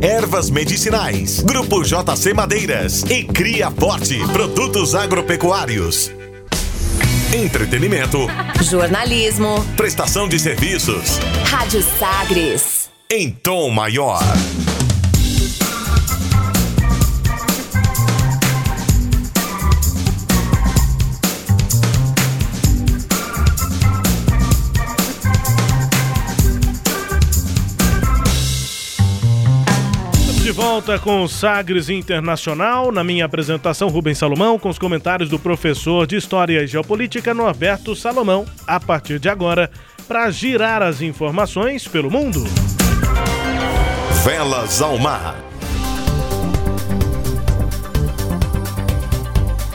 S5: Ervas Medicinais, Grupo JC Madeiras e Cria Forte Produtos Agropecuários. Entretenimento,
S2: Jornalismo.
S5: prestação de serviços
S2: Rádio Sagres.
S5: em tom maior.
S1: Volta com o Sagres Internacional. Na minha apresentação, Rubens Salomão, com os comentários do professor de História e Geopolítica, Norberto Salomão. A partir de agora, para girar as informações pelo mundo.
S5: Velas ao mar.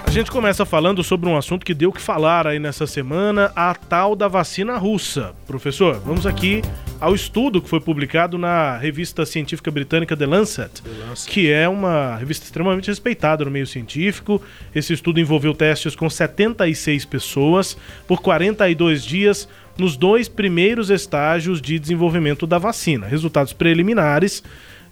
S1: A gente começa falando sobre um assunto que deu o que falar aí nessa semana, a tal da vacina russa. Professor, vamos aqui ao estudo que foi publicado na revista científica britânica The Lancet, que é uma revista extremamente respeitada no meio científico. Esse estudo envolveu testes com 76 pessoas por 42 dias nos dois primeiros estágios de desenvolvimento da vacina. Resultados preliminares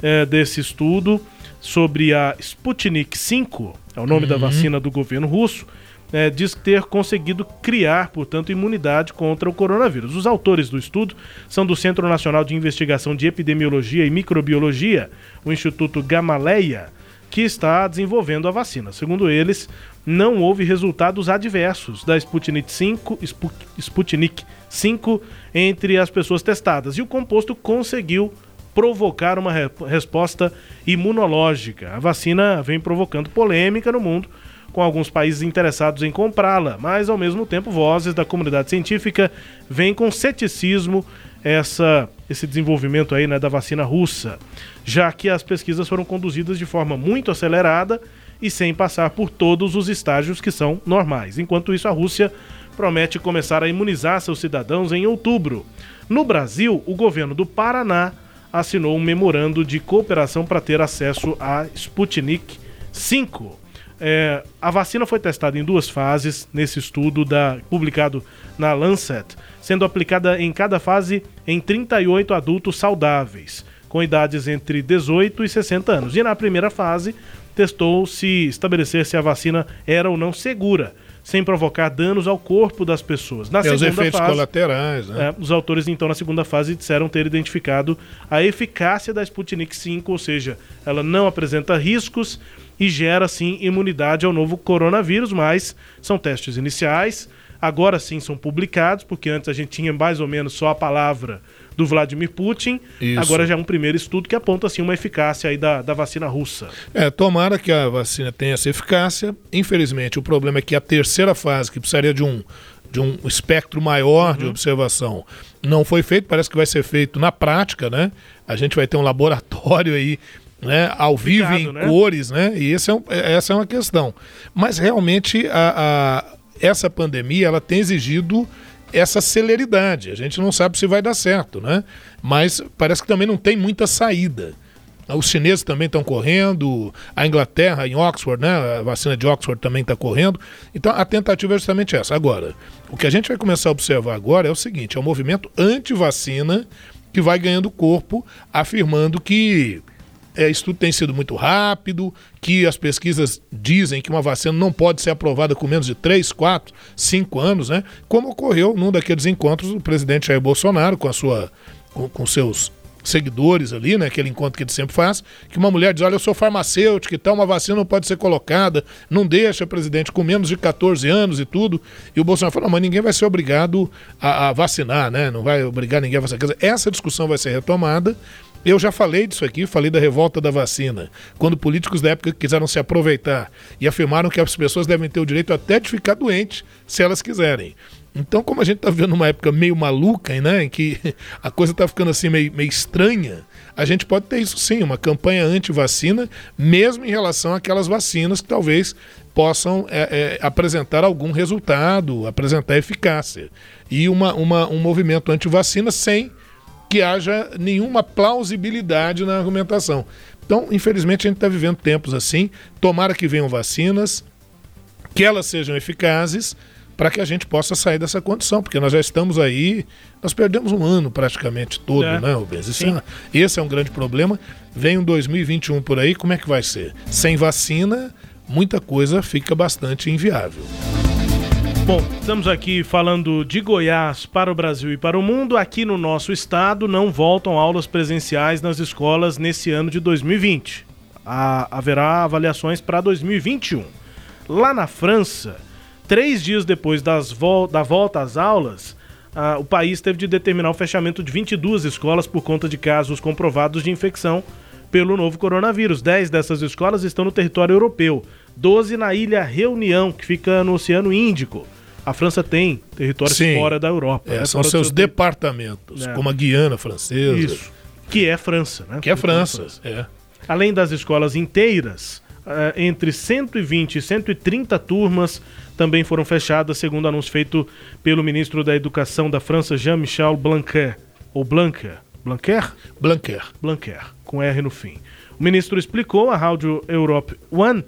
S1: eh, desse estudo sobre a Sputnik 5, é o nome da vacina do governo russo, eh, diz ter conseguido criar, portanto, imunidade contra o coronavírus. Os autores do estudo são do Centro Nacional de Investigação de Epidemiologia e Microbiologia, o Instituto Gamaleya, que está desenvolvendo a vacina. Segundo eles, não houve resultados adversos da Sputnik 5, Spu- Sputnik 5 entre as pessoas testadas e o composto conseguiu provocar uma re- resposta imunológica. A vacina vem provocando polêmica no mundo, com alguns países interessados em comprá-la, mas ao mesmo tempo vozes da comunidade científica vêm com ceticismo essa, esse desenvolvimento aí né, da vacina russa, já que as pesquisas foram conduzidas de forma muito acelerada e sem passar por todos os estágios que são normais. Enquanto isso, a Rússia promete começar a imunizar seus cidadãos em outubro. No Brasil, o governo do Paraná assinou um memorando de cooperação para ter acesso à Sputnik 5. É, a vacina foi testada em duas fases nesse estudo da, publicado na Lancet, sendo aplicada em cada fase em 38 adultos saudáveis, com idades entre 18 e 60 anos. E na primeira fase, testou-se estabelecer se a vacina era ou não segura, sem provocar danos ao corpo das pessoas. Na
S3: É, os
S1: segunda
S3: efeitos
S1: fase,
S3: colaterais, né?
S1: é, os autores, então, na segunda fase, disseram ter identificado a eficácia da Sputnik 5, ou seja, ela não apresenta riscos e gera, sim, imunidade ao novo coronavírus, mas são testes iniciais. Agora sim são publicados, porque antes a gente tinha mais ou menos só a palavra do Vladimir Putin.
S3: Isso.
S1: Agora já é um primeiro estudo que aponta, assim, uma eficácia aí da, da vacina russa.
S3: É, tomara que a vacina tenha essa eficácia. Infelizmente, o problema é que a terceira fase, que precisaria de um, de um espectro maior de observação, não foi feito. Parece que vai ser feito na prática, né? A gente vai ter um laboratório aí, né? Ao vivo em
S1: né?
S3: cores, né? E esse é um- é- essa é uma questão. Mas realmente a, a- essa pandemia ela tem exigido essa celeridade. A gente não sabe se vai dar certo, né? Mas parece que também não tem muita saída. Os chineses também estão correndo, a Inglaterra, em Oxford, né? A vacina de Oxford também está correndo. Então a tentativa é justamente essa. Agora, o que a gente vai começar a observar agora é o seguinte: é um movimento anti-vacina que vai ganhando corpo, afirmando que é, isso tudo tem sido muito rápido, que as pesquisas dizem que uma vacina não pode ser aprovada com menos de 3, 4, 5 anos, né? Como ocorreu num daqueles encontros do presidente Jair Bolsonaro com a sua com, com seus seguidores ali, né? Aquele encontro que ele sempre faz, que uma mulher diz: Olha, eu sou farmacêutica e tal, uma vacina não pode ser colocada, não deixa, presidente, com menos de 14 anos e tudo. E o Bolsonaro fala: Mas ninguém vai ser obrigado a, a vacinar, né? Não vai obrigar ninguém a vacinar. Essa discussão vai ser retomada. Eu já falei disso aqui, falei da revolta da vacina, quando políticos da época quiseram se aproveitar e afirmaram que as pessoas devem ter o direito até de ficar doente, se elas quiserem. Então, como a gente está vivendo uma época meio maluca, né, em que a coisa está ficando assim meio, meio estranha, a gente pode ter isso sim, uma campanha anti-vacina, mesmo em relação àquelas vacinas que talvez possam é, é, apresentar algum resultado, apresentar eficácia. E uma, uma, um movimento anti-vacina sem que haja nenhuma plausibilidade na argumentação. Então, infelizmente, a gente está vivendo tempos assim. Tomara que venham vacinas, que elas sejam eficazes para que a gente possa sair dessa condição, porque nós já estamos aí, nós perdemos um ano praticamente todo, é. né, Rubens? É, esse é um grande problema. Vem um 2021 por aí, como é que vai ser? Sem vacina, muita coisa fica bastante inviável.
S1: Bom, estamos aqui falando de Goiás para o Brasil e para o mundo. Aqui no nosso estado não voltam aulas presenciais nas escolas nesse ano de 2020. Há, haverá avaliações para 2021. Lá na França, Três dias depois vol da volta às aulas, o país teve de determinar o fechamento de 22 escolas por conta de casos comprovados de infecção pelo novo coronavírus. Dez dessas escolas estão no território europeu, 12 na ilha Reunião, que fica no Oceano Índico. A França tem territórios Sim, fora da Europa.
S3: É, né? São seus departamentos, é. como a Guiana francesa. Isso.
S1: Que é França, né?
S3: Que é França, é.
S1: Além das escolas inteiras, eh, entre 120 e 130 turmas também foram fechadas, segundo anúncio feito pelo ministro da Educação da França, Jean-Michel Blanquer. Ou Blanquer? Blanquer?
S3: Blanquer.
S1: Blanquer, com R no fim. O ministro explicou à Rádio Europe One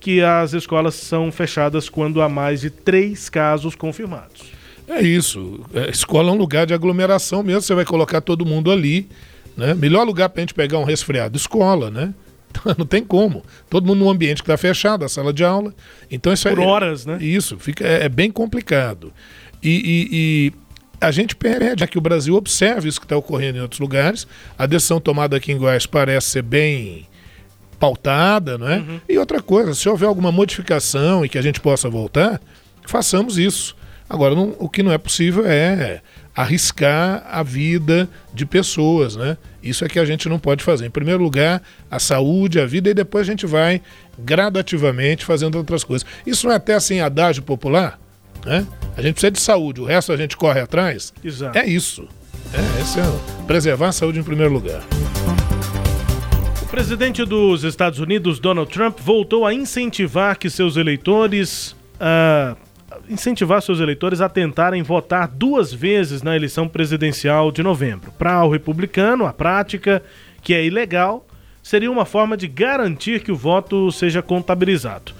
S1: que as escolas são fechadas quando há mais de três casos confirmados.
S3: É isso. A é, escola é um lugar de aglomeração mesmo, você vai colocar todo mundo ali. Né? Melhor lugar para a gente pegar um resfriado, escola, né? Não tem como. Todo mundo num ambiente que está fechado, a sala de aula. Então isso
S1: Por
S3: é,
S1: horas, né?
S3: Isso, fica, é, é bem complicado. E, e, e, a gente pede que o Brasil observe isso que está ocorrendo em outros lugares. A decisão tomada aqui em Goiás parece ser bem pautada, não é? Uhum. E outra coisa, se houver alguma modificação e que a gente possa voltar, façamos isso. Agora, não, o que não é possível é arriscar a vida de pessoas, né? Isso é que a gente não pode fazer. Em primeiro lugar, a saúde, a vida, e depois a gente vai gradativamente fazendo outras coisas. Isso não é até assim adágio popular? Né? A gente precisa de saúde, o resto a gente corre atrás.
S1: Exato.
S3: É isso. É, esse é preservar a saúde em primeiro lugar.
S1: Presidente dos Estados Unidos, Donald Trump, voltou a incentivar que seus eleitores. Uh, incentivar seus eleitores a tentarem votar duas vezes na eleição presidencial de novembro. Para o republicano, a prática, que é ilegal, seria uma forma de garantir que o voto seja contabilizado.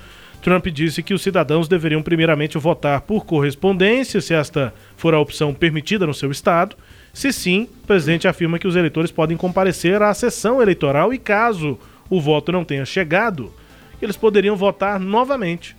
S1: Trump disse que os cidadãos deveriam primeiramente votar por correspondência, se esta for a opção permitida no seu estado. Se sim, o presidente afirma que os eleitores podem comparecer à sessão eleitoral e, caso o voto não tenha chegado, eles poderiam votar novamente.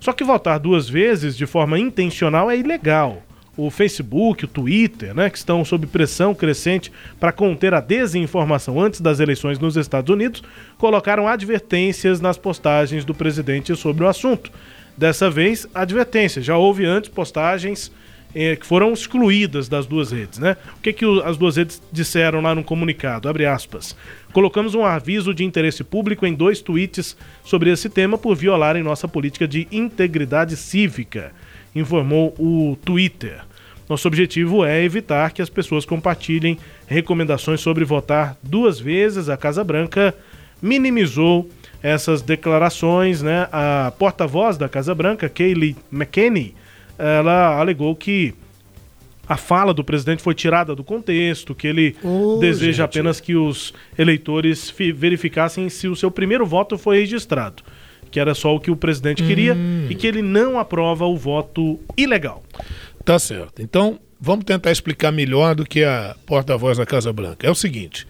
S1: Só que votar duas vezes de forma intencional é ilegal. O Facebook, o Twitter, né, que estão sob pressão crescente para conter a desinformação antes das eleições nos Estados Unidos, colocaram advertências nas postagens do presidente sobre o assunto. Dessa vez, advertência. Já houve antes postagens eh, que foram excluídas das duas redes, né? O que, que o, as duas redes disseram lá no comunicado? Abre aspas. Colocamos um aviso de interesse público em dois tweets sobre esse tema por violarem nossa política de integridade cívica, informou o Twitter. Nosso objetivo é evitar que as pessoas compartilhem recomendações sobre votar duas vezes. A Casa Branca minimizou essas declarações, né? A porta-voz da Casa Branca, Kayleigh McKinney, ela alegou que a fala do presidente foi tirada do contexto, que ele oh, deseja gente. apenas que os eleitores verificassem se o seu primeiro voto foi registrado, que era só o que o presidente hum. queria, e que ele não aprova o voto ilegal.
S3: Tá certo. Então, vamos tentar explicar melhor do que a porta-voz da Casa Branca. É o seguinte: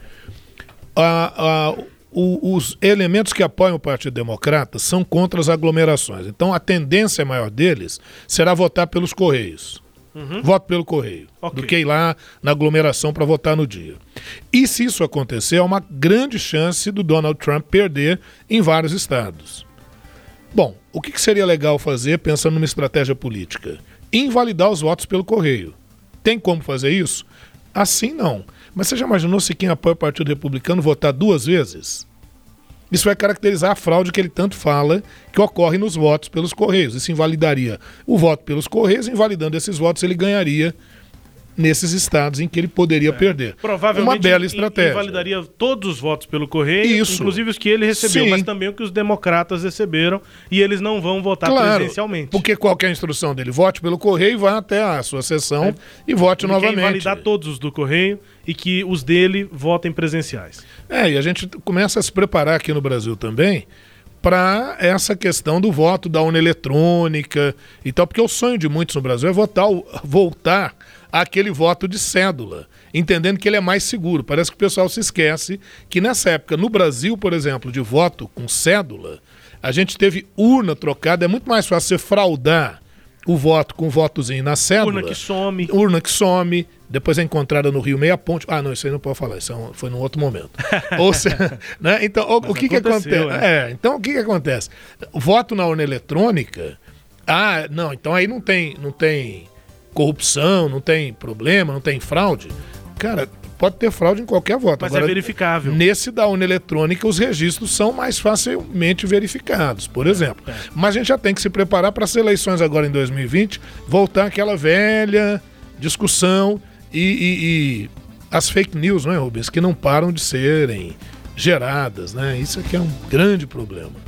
S3: a, a, o, os elementos que apoiam o Partido Democrata são contra as aglomerações. Então a tendência maior deles será votar pelos Correios. Uhum. Voto pelo correio, okay. do que ir lá na aglomeração para votar no dia. E se isso acontecer, é uma grande chance do Donald Trump perder em vários estados. Bom, o que seria legal fazer pensando numa estratégia política? Invalidar os votos pelo correio. Tem como fazer isso? Assim não. Mas você já imaginou se quem apoia o Partido Republicano votar duas vezes? Isso vai caracterizar a fraude que ele tanto fala que ocorre nos votos pelos Correios. Isso invalidaria o voto pelos Correios, invalidando esses votos, ele ganharia nesses estados em que ele poderia é. perder.
S1: Provavelmente uma bela estratégia. invalidaria todos os votos pelo correio, Isso. inclusive os que ele recebeu, Sim. mas também o que os democratas receberam e eles não vão votar claro, presencialmente.
S3: Porque qualquer instrução dele, vote pelo correio, vá até a sua sessão é. e vote ele novamente.
S1: Invalidar todos os do correio e que os dele votem presenciais.
S3: É, e a gente começa a se preparar aqui no Brasil também para essa questão do voto da urna eletrônica e tal, porque o sonho de muitos no Brasil é votar, voltar àquele voto de cédula, entendendo que ele é mais seguro. Parece que o pessoal se esquece que nessa época, no Brasil, por exemplo, de voto com cédula, a gente teve urna trocada, é muito mais fácil você fraudar o voto com votozinho na cédula.
S1: Urna que some.
S3: Urna que some. Depois é encontrada no Rio Meia Ponte. Ah, não, isso aí não pode falar, isso é foi num outro momento. Ou seja, né? Então, o, o que que acontece? É. é, então o que que acontece? voto na urna eletrônica. Ah, não, então aí não tem, não tem corrupção, não tem problema, não tem fraude. Cara, pode ter fraude em qualquer voto.
S1: Mas é Agora, é verificável.
S3: Nesse da urna eletrônica, os registros são mais facilmente verificados, por exemplo. É. Mas a gente já tem que se preparar para as eleições agora em 2020, voltar aquela velha discussão e, e, e as fake news, não é, Rubens? Que não param de serem geradas, né? Isso aqui é um grande problema.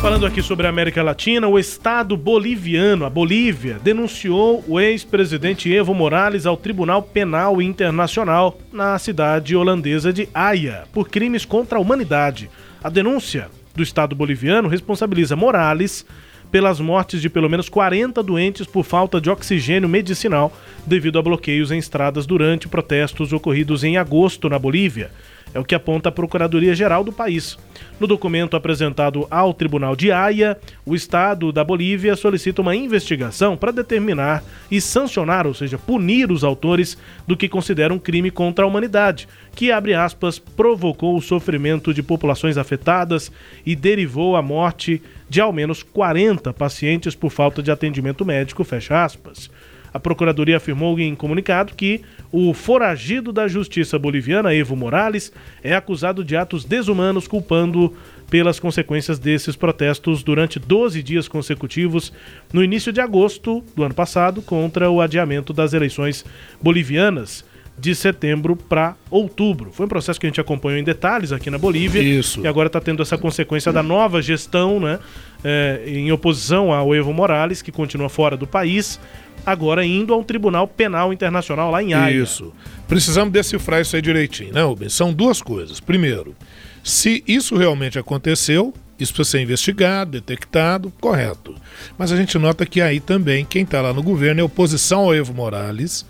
S1: Falando aqui sobre a América Latina, o Estado boliviano, a Bolívia, denunciou o ex-presidente Evo Morales ao Tribunal Penal Internacional na cidade holandesa de Haia por crimes contra a humanidade. A denúncia do Estado boliviano responsabiliza Morales pelas mortes de pelo menos 40 doentes por falta de oxigênio medicinal devido a bloqueios em estradas durante protestos ocorridos em agosto na Bolívia. É o que aponta a Procuradoria-Geral do país. No documento apresentado ao Tribunal de Haia, o Estado da Bolívia solicita uma investigação para determinar e sancionar, ou seja, punir os autores do que considera um crime contra a humanidade, que, abre aspas, provocou o sofrimento de populações afetadas e derivou a morte de ao menos 40 pacientes por falta de atendimento médico, fecha aspas. A Procuradoria afirmou em comunicado que o foragido da justiça boliviana, Evo Morales, é acusado de atos desumanos, culpando pelas consequências desses protestos durante 12 dias consecutivos no início de agosto do ano passado contra o adiamento das eleições bolivianas de setembro para outubro. Foi um processo que a gente acompanhou em detalhes aqui na Bolívia.
S3: Isso.
S1: E agora está tendo essa consequência da nova gestão, né? É, em oposição ao Evo Morales, que continua fora do país, agora indo ao Tribunal Penal Internacional lá em Haia.
S3: Isso. Precisamos decifrar isso aí direitinho, né, Rubens? São duas coisas. Primeiro, se isso realmente aconteceu, isso precisa ser investigado, detectado, correto. Mas a gente nota que aí também quem está lá no governo é oposição ao Evo Morales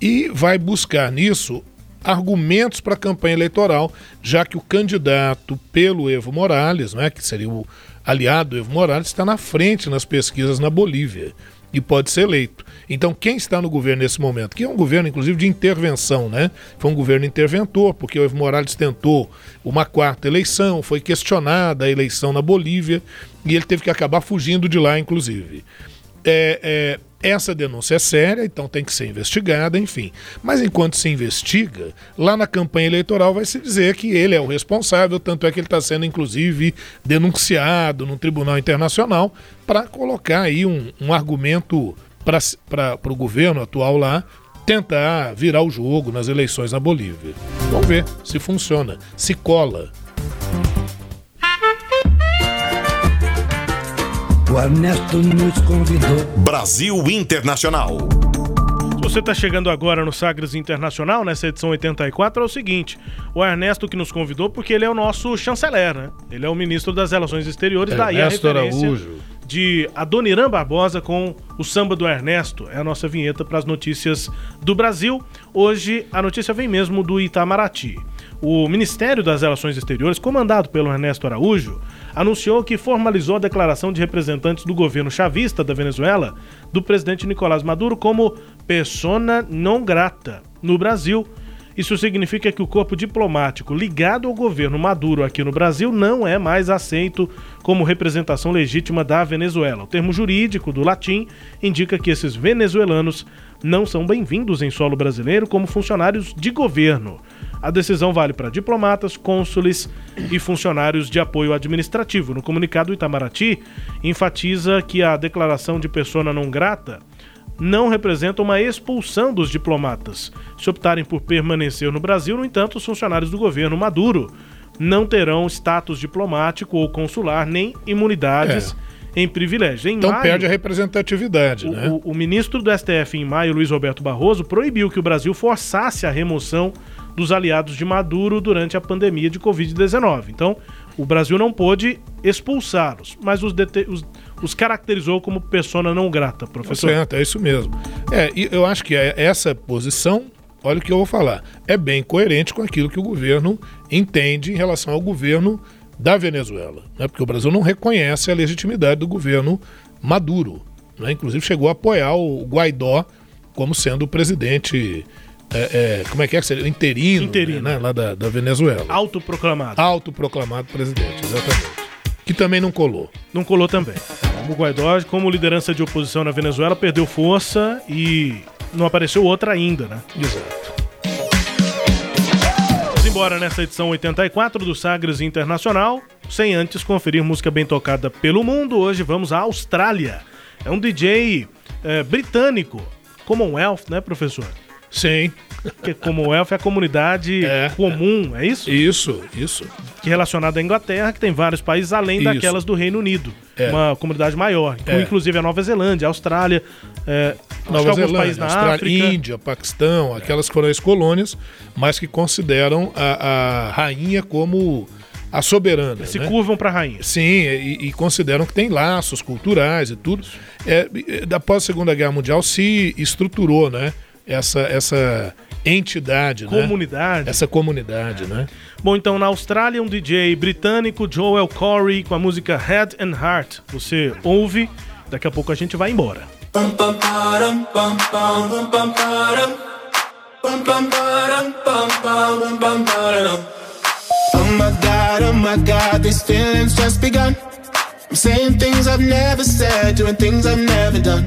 S3: e vai buscar nisso argumentos para a campanha eleitoral, já que o candidato pelo Evo Morales, né, que seria o aliado do Evo Morales, está na frente nas pesquisas na Bolívia e pode ser eleito. Então, quem está no governo nesse momento, que é um governo, inclusive, de intervenção, né? Foi um governo interventor, porque o Evo Morales tentou uma quarta eleição, foi questionada a eleição na Bolívia e ele teve que acabar fugindo de lá, inclusive. É, é, essa denúncia é séria, então tem que ser investigada, enfim. Mas enquanto se investiga, lá na campanha eleitoral vai se dizer que ele é o responsável, tanto é que ele está sendo, inclusive, denunciado no Tribunal Internacional para colocar aí um, um argumento para o governo atual lá tentar virar o jogo nas eleições na Bolívia. Vamos ver se funciona, se cola.
S5: O Ernesto nos convidou. Brasil Internacional.
S1: Se você está chegando agora no Sagres Internacional, nessa edição 84, é o seguinte: o Ernesto que nos convidou, porque ele é o nosso chanceler, né? Ele é o ministro das Relações Exteriores,
S3: Ernesto
S1: daí a referência
S3: Araújo.
S1: de Adoniran Barbosa com O samba do Ernesto é a nossa vinheta para as notícias do Brasil. Hoje a notícia vem mesmo do Itamaraty. O Ministério das Relações Exteriores, comandado pelo Ernesto Araújo, anunciou que formalizou a declaração de representantes do governo chavista da Venezuela do presidente Nicolás Maduro como persona non grata no Brasil isso significa que o corpo diplomático ligado ao governo Maduro aqui no Brasil não é mais aceito como representação legítima da Venezuela. O termo jurídico do latim indica que esses venezuelanos não são bem-vindos em solo brasileiro como funcionários de governo. A decisão vale para diplomatas, cônsules e funcionários de apoio administrativo. No comunicado, o Itamaraty enfatiza que a declaração de persona não grata não representa uma expulsão dos diplomatas. Se optarem por permanecer no Brasil, no entanto, os funcionários do governo Maduro não terão status diplomático ou consular nem imunidades. É. Em privilégio. Em
S3: então
S1: maio,
S3: perde a representatividade,
S1: o,
S3: né?
S1: O, o ministro do STF em maio, Luiz Roberto Barroso, proibiu que o Brasil forçasse a remoção dos aliados de Maduro durante a pandemia de Covid-19. Então, o Brasil não pôde expulsá-los, mas os, os, os, caracterizou como persona não grata, professor.
S3: Certo, é isso mesmo. É, eu acho que é essa posição, olha o que eu vou falar, é bem coerente com aquilo que o governo entende em relação ao governo da Venezuela, né? porque o Brasil não reconhece a legitimidade do governo Maduro. Né? Inclusive chegou a apoiar o Guaidó como sendo o presidente é, é, como é que é? Seria interino, interino. Né? lá da, da Venezuela.
S1: Autoproclamado.
S3: Autoproclamado presidente, exatamente. Que também não colou.
S1: Não colou também. O Guaidó, como liderança de oposição na Venezuela, perdeu força e não apareceu outra ainda, né?
S3: Exato.
S1: Vamos embora nessa edição 84 do Sagres Internacional, sem antes conferir música bem tocada pelo mundo. Hoje vamos à Austrália. É um DJ é, britânico, Commonwealth, né, professor?
S3: Sim.
S1: Que Commonwealth é a comunidade é, comum, é isso?
S3: Isso, isso.
S1: Que é relacionada à Inglaterra, que tem vários países além isso. daquelas do Reino Unido. É. Uma comunidade maior, é. inclusive a Nova Zelândia, a Austrália, é,
S3: Nova Zelândia, países na Austrália, África. Índia, Paquistão, aquelas que foram as colônias, mas que consideram a, a rainha como a soberana.
S1: Se
S3: né?
S1: curvam para a rainha.
S3: Sim, e, e, consideram que tem laços culturais e tudo. É, após a Segunda Guerra Mundial se estruturou, né? Essa, essa entidade,
S1: né? comunidade.
S3: Né? Essa comunidade, né?
S1: Bom, então na Austrália, um DJ britânico, Joel Corey, com a música Head and Heart. Você ouve, daqui a pouco a gente vai embora. Oh my god, oh my god, these feelings just begun. I'm saying things I've never said, doing things I've never done.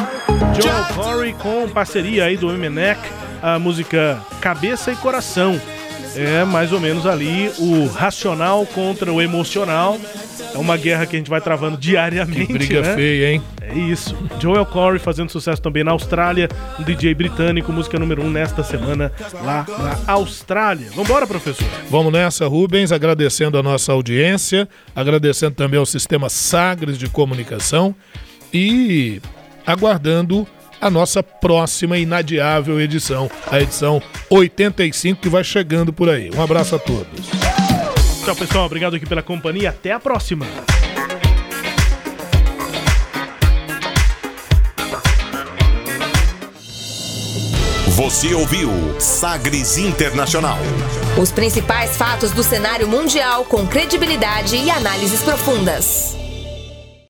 S1: Joel Corey com parceria aí do Emenek, a música Cabeça e Coração. É mais ou menos ali o racional contra o emocional. É uma guerra que a gente vai travando diariamente. Que
S3: briga
S1: né?
S3: feia, hein?
S1: É isso. Joel Corey fazendo sucesso também na Austrália, um DJ britânico, música número um nesta semana lá na Austrália. Vambora, professor?
S3: Vamos nessa, Rubens, agradecendo a nossa audiência, agradecendo também ao Sistema Sagres de Comunicação e aguardando a nossa próxima inadiável edição, a edição 85 que vai chegando por aí. Um abraço a todos.
S1: Tchau, pessoal. Obrigado aqui pela companhia. Até a próxima.
S5: Você ouviu Sagres Internacional.
S2: Os principais fatos do cenário mundial com credibilidade e análises profundas.